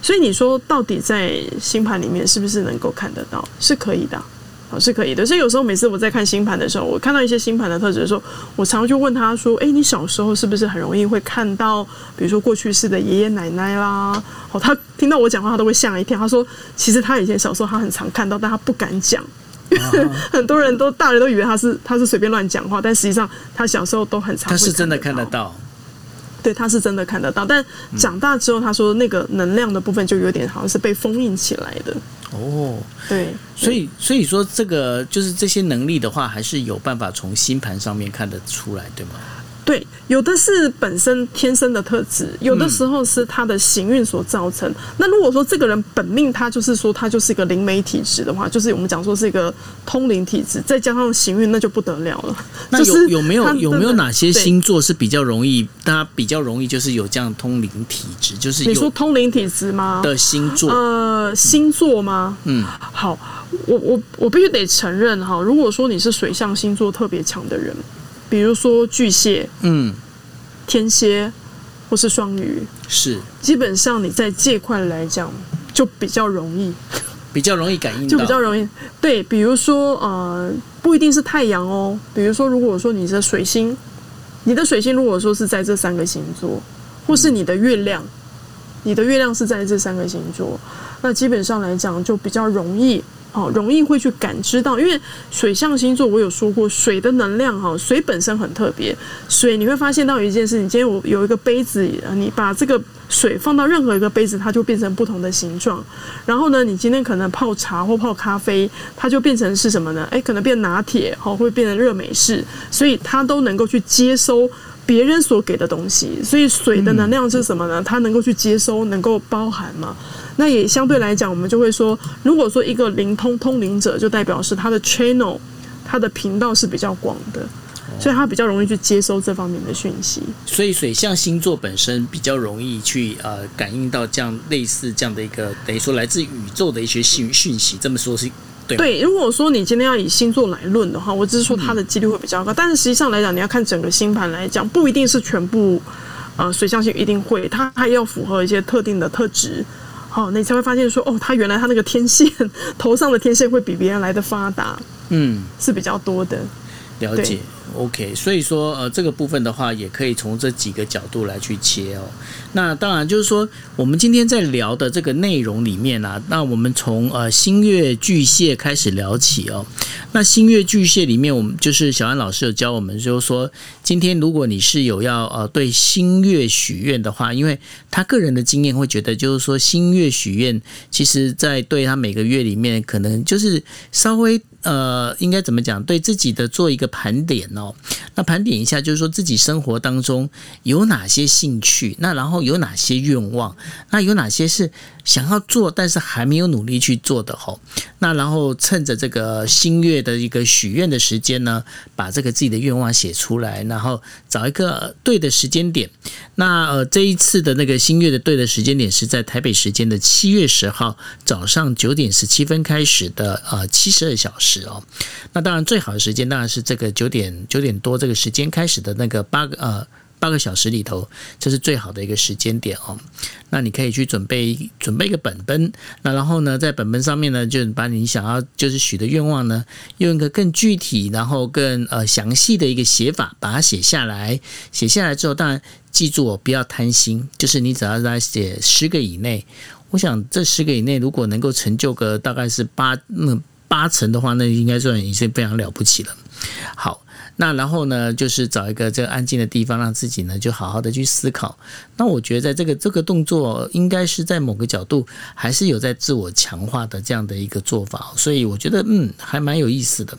所以你说，到底在星盘里面是不是能够看得到？是可以的。是可以的，所以有时候每次我在看星盘的时候，我看到一些星盘的特质的时候，我常常就问他说：“哎，你小时候是不是很容易会看到，比如说过去式的爷爷奶奶啦？”哦，他听到我讲话，他都会吓一跳。他说：“其实他以前小时候他很常看到，但他不敢讲，很多人都大人都以为他是他是随便乱讲话，但实际上他小时候都很常。”他是真的看得到，对，他是真的看得到，但长大之后，他说那个能量的部分就有点好像是被封印起来的。哦，对，所以所以说这个就是这些能力的话，还是有办法从星盘上面看得出来，对吗？对，有的是本身天生的特质，有的时候是他的行运所造成。那如果说这个人本命他就是说他就是一个灵媒体质的话，就是我们讲说是一个通灵体质，再加上行运，那就不得了了。那有有没有有没有哪些星座是比较容易，大家比较容易就是有这样通灵体质？就是你说通灵体质吗？的星座？呃，星座吗？嗯，好，我我我必须得承认哈，如果说你是水象星座特别强的人。比如说巨蟹，嗯，天蝎，或是双鱼，是基本上你在这块来讲就比较容易，比较容易感应，就比较容易。对，比如说呃，不一定是太阳哦。比如说，如果说你的水星，你的水星如果说是在这三个星座，或是你的月亮，你的月亮是在这三个星座，那基本上来讲就比较容易。哦，容易会去感知到，因为水象星座我有说过，水的能量哈，水本身很特别。水你会发现到一件事，你今天有有一个杯子，你把这个水放到任何一个杯子，它就变成不同的形状。然后呢，你今天可能泡茶或泡咖啡，它就变成是什么呢？诶，可能变拿铁，哦，会变成热美式，所以它都能够去接收别人所给的东西。所以水的能量是什么呢？它能够去接收，能够包含嘛？那也相对来讲，我们就会说，如果说一个灵通通灵者，就代表是他的 channel，他的频道是比较广的，所以他比较容易去接收这方面的讯息。所以水象星座本身比较容易去呃感应到这样类似这样的一个等于说来自宇宙的一些讯讯息。这么说是对。对，如果说你今天要以星座来论的话，我只是说它的几率会比较高，但是实际上来讲，你要看整个星盘来讲，不一定是全部呃水象星一定会，它还要符合一些特定的特质。好，你才会发现说，哦，它原来它那个天线 头上的天线会比别人来的发达，嗯，是比较多的。了解，OK，所以说呃，这个部分的话，也可以从这几个角度来去切哦。那当然就是说，我们今天在聊的这个内容里面啊，那我们从呃新月巨蟹开始聊起哦。那新月巨蟹里面，我们就是小安老师有教我们，就是说，今天如果你是有要呃对新月许愿的话，因为他个人的经验会觉得，就是说新月许愿，其实在对他每个月里面，可能就是稍微。呃，应该怎么讲？对自己的做一个盘点哦。那盘点一下，就是说自己生活当中有哪些兴趣，那然后有哪些愿望，那有哪些是。想要做，但是还没有努力去做的吼，那然后趁着这个新月的一个许愿的时间呢，把这个自己的愿望写出来，然后找一个对的时间点。那呃，这一次的那个新月的对的时间点是在台北时间的七月十号早上九点十七分开始的呃七十二小时哦。那当然最好的时间当然是这个九点九点多这个时间开始的那个八个呃。八个小时里头，这是最好的一个时间点哦。那你可以去准备准备一个本本，那然后呢，在本本上面呢，就把你想要就是许的愿望呢，用一个更具体，然后更呃详细的一个写法，把它写下来。写下来之后，当然记住哦，不要贪心，就是你只要在写十个以内，我想这十个以内，如果能够成就个大概是八那八成的话，那应该算已经非常了不起了。好。那然后呢，就是找一个这个安静的地方，让自己呢就好好的去思考。那我觉得在这个这个动作，应该是在某个角度还是有在自我强化的这样的一个做法，所以我觉得嗯还蛮有意思的。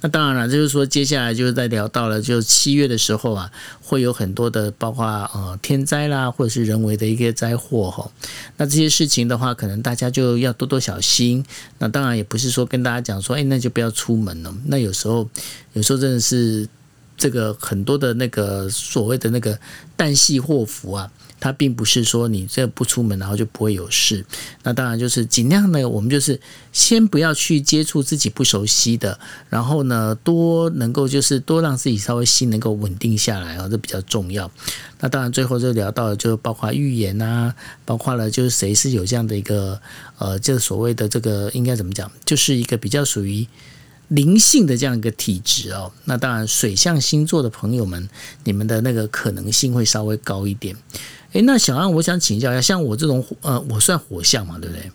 那当然了，就是说接下来就是在聊到了就七月的时候啊，会有很多的包括呃天灾啦，或者是人为的一个灾祸哈。那这些事情的话，可能大家就要多多小心。那当然也不是说跟大家讲说，哎，那就不要出门了。那有时候有时候真的是这个很多的那个所谓的那个旦夕祸福啊。它并不是说你这不出门然后就不会有事。那当然就是尽量呢，我们就是先不要去接触自己不熟悉的，然后呢，多能够就是多让自己稍微心能够稳定下来啊，这比较重要。那当然最后就聊到了，就包括预言啊，包括了就是谁是有这样的一个呃，这所谓的这个应该怎么讲，就是一个比较属于。灵性的这样一个体质哦，那当然水象星座的朋友们，你们的那个可能性会稍微高一点。诶，那小安，我想请教一下，像我这种呃，我算火象嘛，对不对？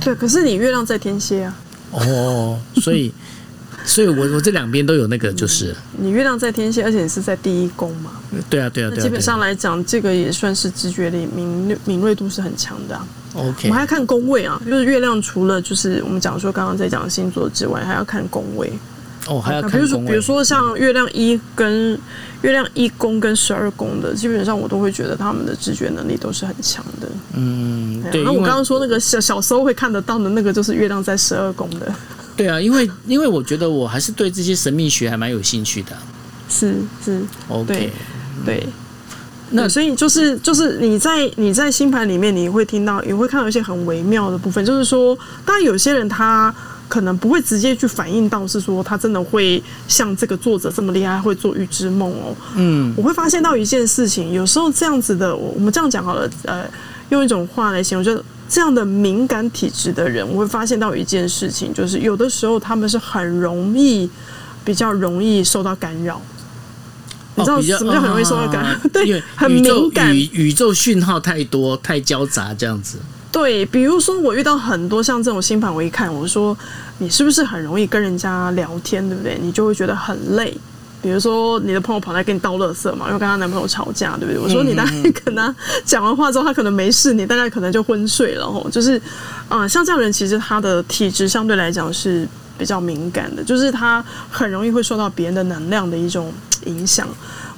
对，可是你月亮在天蝎啊。哦，所以，所以我我这两边都有那个，就是你月亮在天蝎，而且你是在第一宫嘛。对啊，对啊，基本上来讲，这个也算是直觉力敏敏锐度是很强的。OK，我们还看宫位啊，就是月亮除了就是我们讲说刚刚在讲星座之外，还要看宫位。哦，还要看比如说，比如说像月亮一跟月亮一宫跟十二宫的，基本上我都会觉得他们的直觉能力都是很强的。嗯，对。那我刚刚说那个小小时候会看得到的那个，就是月亮在十二宫的。对啊，因为因为我觉得我还是对这些神秘学还蛮有兴趣的。是是，OK，对。那所以就是就是你在你在星盘里面你会听到也会看到一些很微妙的部分，就是说，当然有些人他可能不会直接去反映到是说他真的会像这个作者这么厉害会做预知梦哦。嗯，我会发现到一件事情，有时候这样子的，我们这样讲好了，呃，用一种话来形容，就这样的敏感体质的人，我会发现到一件事情，就是有的时候他们是很容易比较容易受到干扰。你知道什么叫很容易受到干扰？对，很敏感。宇宇宙讯号太多、太交杂，这样子。对，比如说我遇到很多像这种新盘，我一看，我说你是不是很容易跟人家聊天，对不对？你就会觉得很累。比如说你的朋友跑来跟你倒垃圾嘛，又跟她男朋友吵架，对不对？我说你大概跟他讲完话之后，他可能没事，你大概可能就昏睡了。吼，就是嗯，像这样人，其实他的体质相对来讲是比较敏感的，就是他很容易会受到别人的能量的一种。影响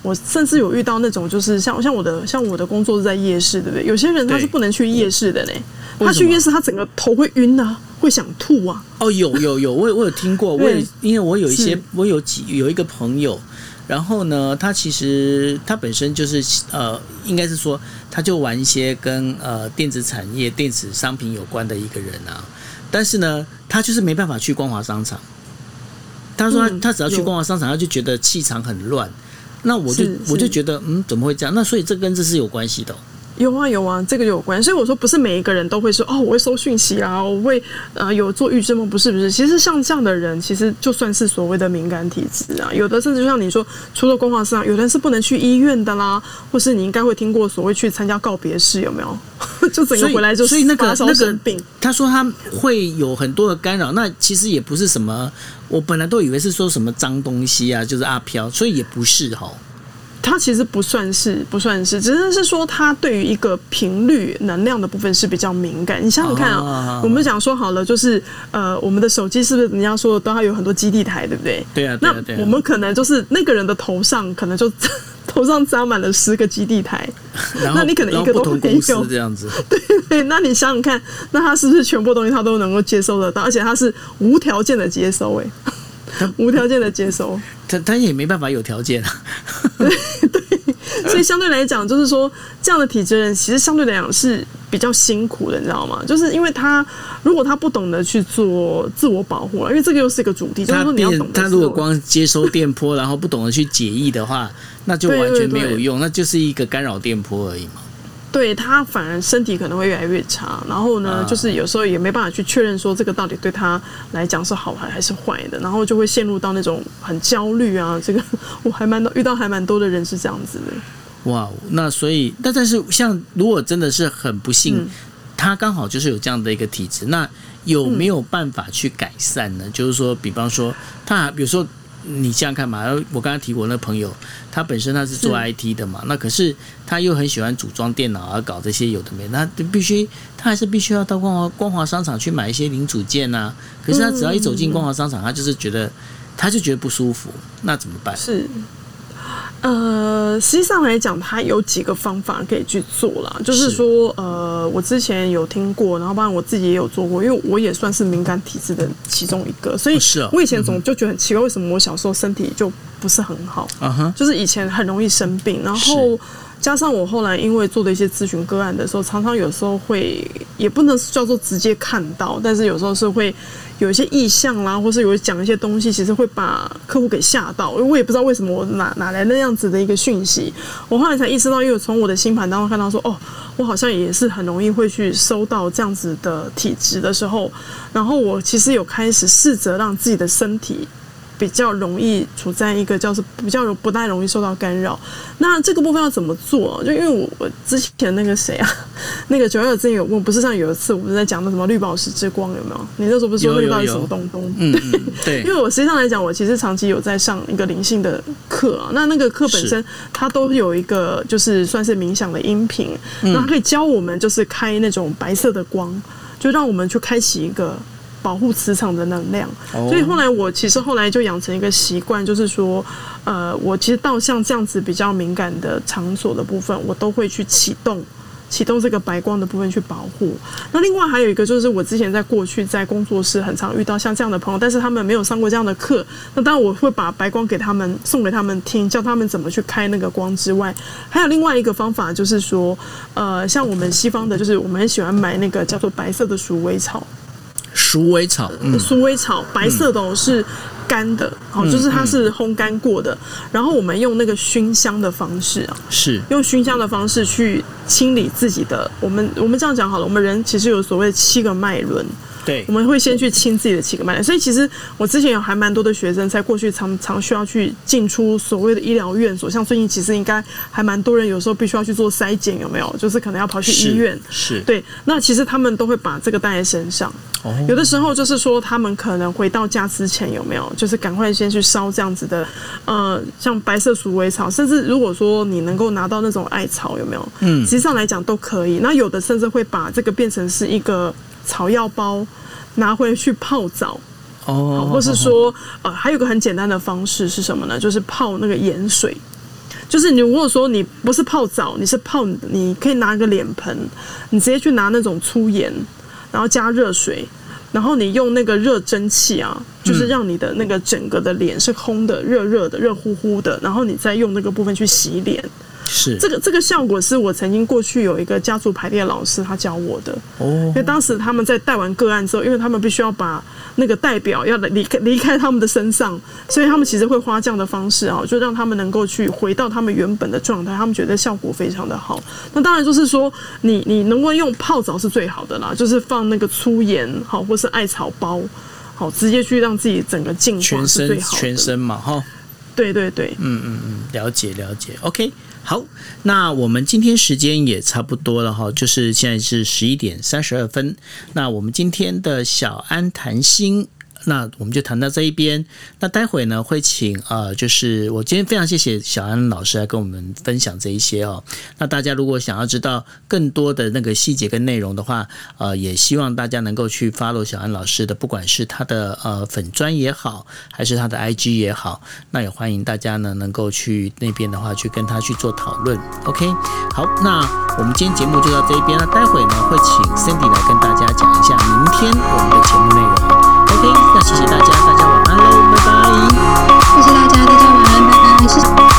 我，甚至有遇到那种，就是像像我的像我的工作是在夜市，对不对？有些人他是不能去夜市的呢，他去夜市他整个头会晕啊，会想吐啊。哦，有有有，我我有听过，我也因为我有一些我有几有一个朋友，然后呢，他其实他本身就是呃，应该是说他就玩一些跟呃电子产业、电子商品有关的一个人啊，但是呢，他就是没办法去光华商场。他说他他只要去光华商场，他就觉得气场很乱。那我就我就觉得，嗯，怎么会这样？那所以这跟这是有关系的。有啊有啊，这个有关。所以我说，不是每一个人都会说哦，我会收讯息啊，我会呃有做预知梦，不是不是。其实像这样的人，其实就算是所谓的敏感体质啊，有的甚至就像你说，除了光华商场，有的人是不能去医院的啦，或是你应该会听过所谓去参加告别式，有没有？就整个回来就所以那个那个病，他说他会有很多的干扰，那其实也不是什么。我本来都以为是说什么脏东西啊，就是阿飘，所以也不是哈。它其实不算是，不算是，只是是说它对于一个频率能量的部分是比较敏感。你想想看啊，我们讲说好了，就是呃，我们的手机是不是人家说都还有很多基地台，对不对？对啊，那我们可能就是那个人的头上可能就头上扎满了十个基地台，那你可能一个都没有这样子。对对，那你想想看，那他是不是全部东西他都能够接收得到，而且他是无条件的接收？哎。无条件的接收，他他也没办法有条件啊。对 对，所以相对来讲，就是说这样的体质人，其实相对来讲是比较辛苦的，你知道吗？就是因为他如果他不懂得去做自我保护了，因为这个又是一个主题，就是说你要懂。他如果光接收电波，然后不懂得去解译的话，那就完全没有用，那就是一个干扰电波而已嘛。对他反而身体可能会越来越差，然后呢，就是有时候也没办法去确认说这个到底对他来讲是好还还是坏的，然后就会陷入到那种很焦虑啊。这个我还蛮多 遇到还蛮多的人是这样子的。哇，那所以那但是像如果真的是很不幸，他刚好就是有这样的一个体质，那有没有办法去改善呢？就是说，比方说他比如说。你这样看嘛，我刚刚提过那朋友，他本身他是做 IT 的嘛，那可是他又很喜欢组装电脑啊，搞这些有的没，那必须他还是必须要到光华光华商场去买一些零组件呐。可是他只要一走进光华商场，他就是觉得他就觉得不舒服，那怎么办？是。呃，实际上来讲，它有几个方法可以去做啦。就是说，呃，我之前有听过，然后当然我自己也有做过，因为我也算是敏感体质的其中一个，所以我以前总就觉得很奇怪，为什么我小时候身体就不是很好？就是以前很容易生病，然后加上我后来因为做的一些咨询个案的时候，常常有时候会也不能叫做直接看到，但是有时候是会有一些意向啦，或是有讲一些东西，其实会把客户给吓到。因为我也不知道为什么我哪哪来那样子的一个讯息，我后来才意识到，因为从我的星盘当中看到说，哦，我好像也是很容易会去收到这样子的体质的时候，然后我其实有开始试着让自己的身体。比较容易处在一个叫做比较不太容易受到干扰。那这个部分要怎么做？就因为我我之前那个谁啊，那个九月之前有问，不是像有一次我们在讲的什么绿宝石之光有没有？你那时候不是说那个到底什么东东？嗯，对。因为我实际上来讲，我其实长期有在上一个灵性的课啊。那那个课本身它都有一个就是算是冥想的音频，那它可以教我们就是开那种白色的光，就让我们去开启一个。保护磁场的能量，所以后来我其实后来就养成一个习惯，就是说，呃，我其实到像这样子比较敏感的场所的部分，我都会去启动启动这个白光的部分去保护。那另外还有一个就是，我之前在过去在工作室很常遇到像这样的朋友，但是他们没有上过这样的课，那当然我会把白光给他们送给他们听，教他们怎么去开那个光之外，还有另外一个方法就是说，呃，像我们西方的，就是我们很喜欢买那个叫做白色的鼠尾草。鼠尾草，鼠尾草白色的是干的，哦，就是它是烘干过的。然后我们用那个熏香的方式啊，是用熏香的方式去清理自己的。我们我们这样讲好了，我们人其实有所谓七个脉轮。对，我们会先去清自己的七个脉轮，所以其实我之前有还蛮多的学生，在过去常常需要去进出所谓的医疗院所，像最近其实应该还蛮多人有时候必须要去做筛检，有没有？就是可能要跑去医院，是对。那其实他们都会把这个带在身上，有的时候就是说他们可能回到家之前有没有，就是赶快先去烧这样子的，呃，像白色鼠尾草，甚至如果说你能够拿到那种艾草，有没有？嗯，实际上来讲都可以。那有的甚至会把这个变成是一个。草药包拿回去泡澡，哦，或是说，呃，还有个很简单的方式是什么呢？就是泡那个盐水。就是你如果说你不是泡澡，你是泡，你可以拿个脸盆，你直接去拿那种粗盐，然后加热水，然后你用那个热蒸汽啊，就是让你的那个整个的脸是烘的、热热的、热乎乎的，然后你再用那个部分去洗脸。是这个这个效果是我曾经过去有一个家族排列老师他教我的哦，因为当时他们在带完个案之后，因为他们必须要把那个代表要离开离开他们的身上，所以他们其实会花这样的方式啊，就让他们能够去回到他们原本的状态，他们觉得效果非常的好。那当然就是说，你你能够用泡澡是最好的啦，就是放那个粗盐好，或是艾草包好，直接去让自己整个净化是最好的。全身嘛哈，对对对，嗯嗯嗯，了解了解，OK。好，那我们今天时间也差不多了哈，就是现在是十一点三十二分。那我们今天的小安谈心。那我们就谈到这一边。那待会呢，会请呃，就是我今天非常谢谢小安老师来跟我们分享这一些哦。那大家如果想要知道更多的那个细节跟内容的话，呃，也希望大家能够去 follow 小安老师的，不管是他的呃粉砖也好，还是他的 IG 也好，那也欢迎大家呢能够去那边的话去跟他去做讨论。OK，好，那我们今天节目就到这一边。那待会呢，会请 Cindy 来跟大家讲一下明天我们的节目内容。那谢谢大家，大家晚安喽，拜拜。谢谢大家，大家晚安，拜拜。谢谢。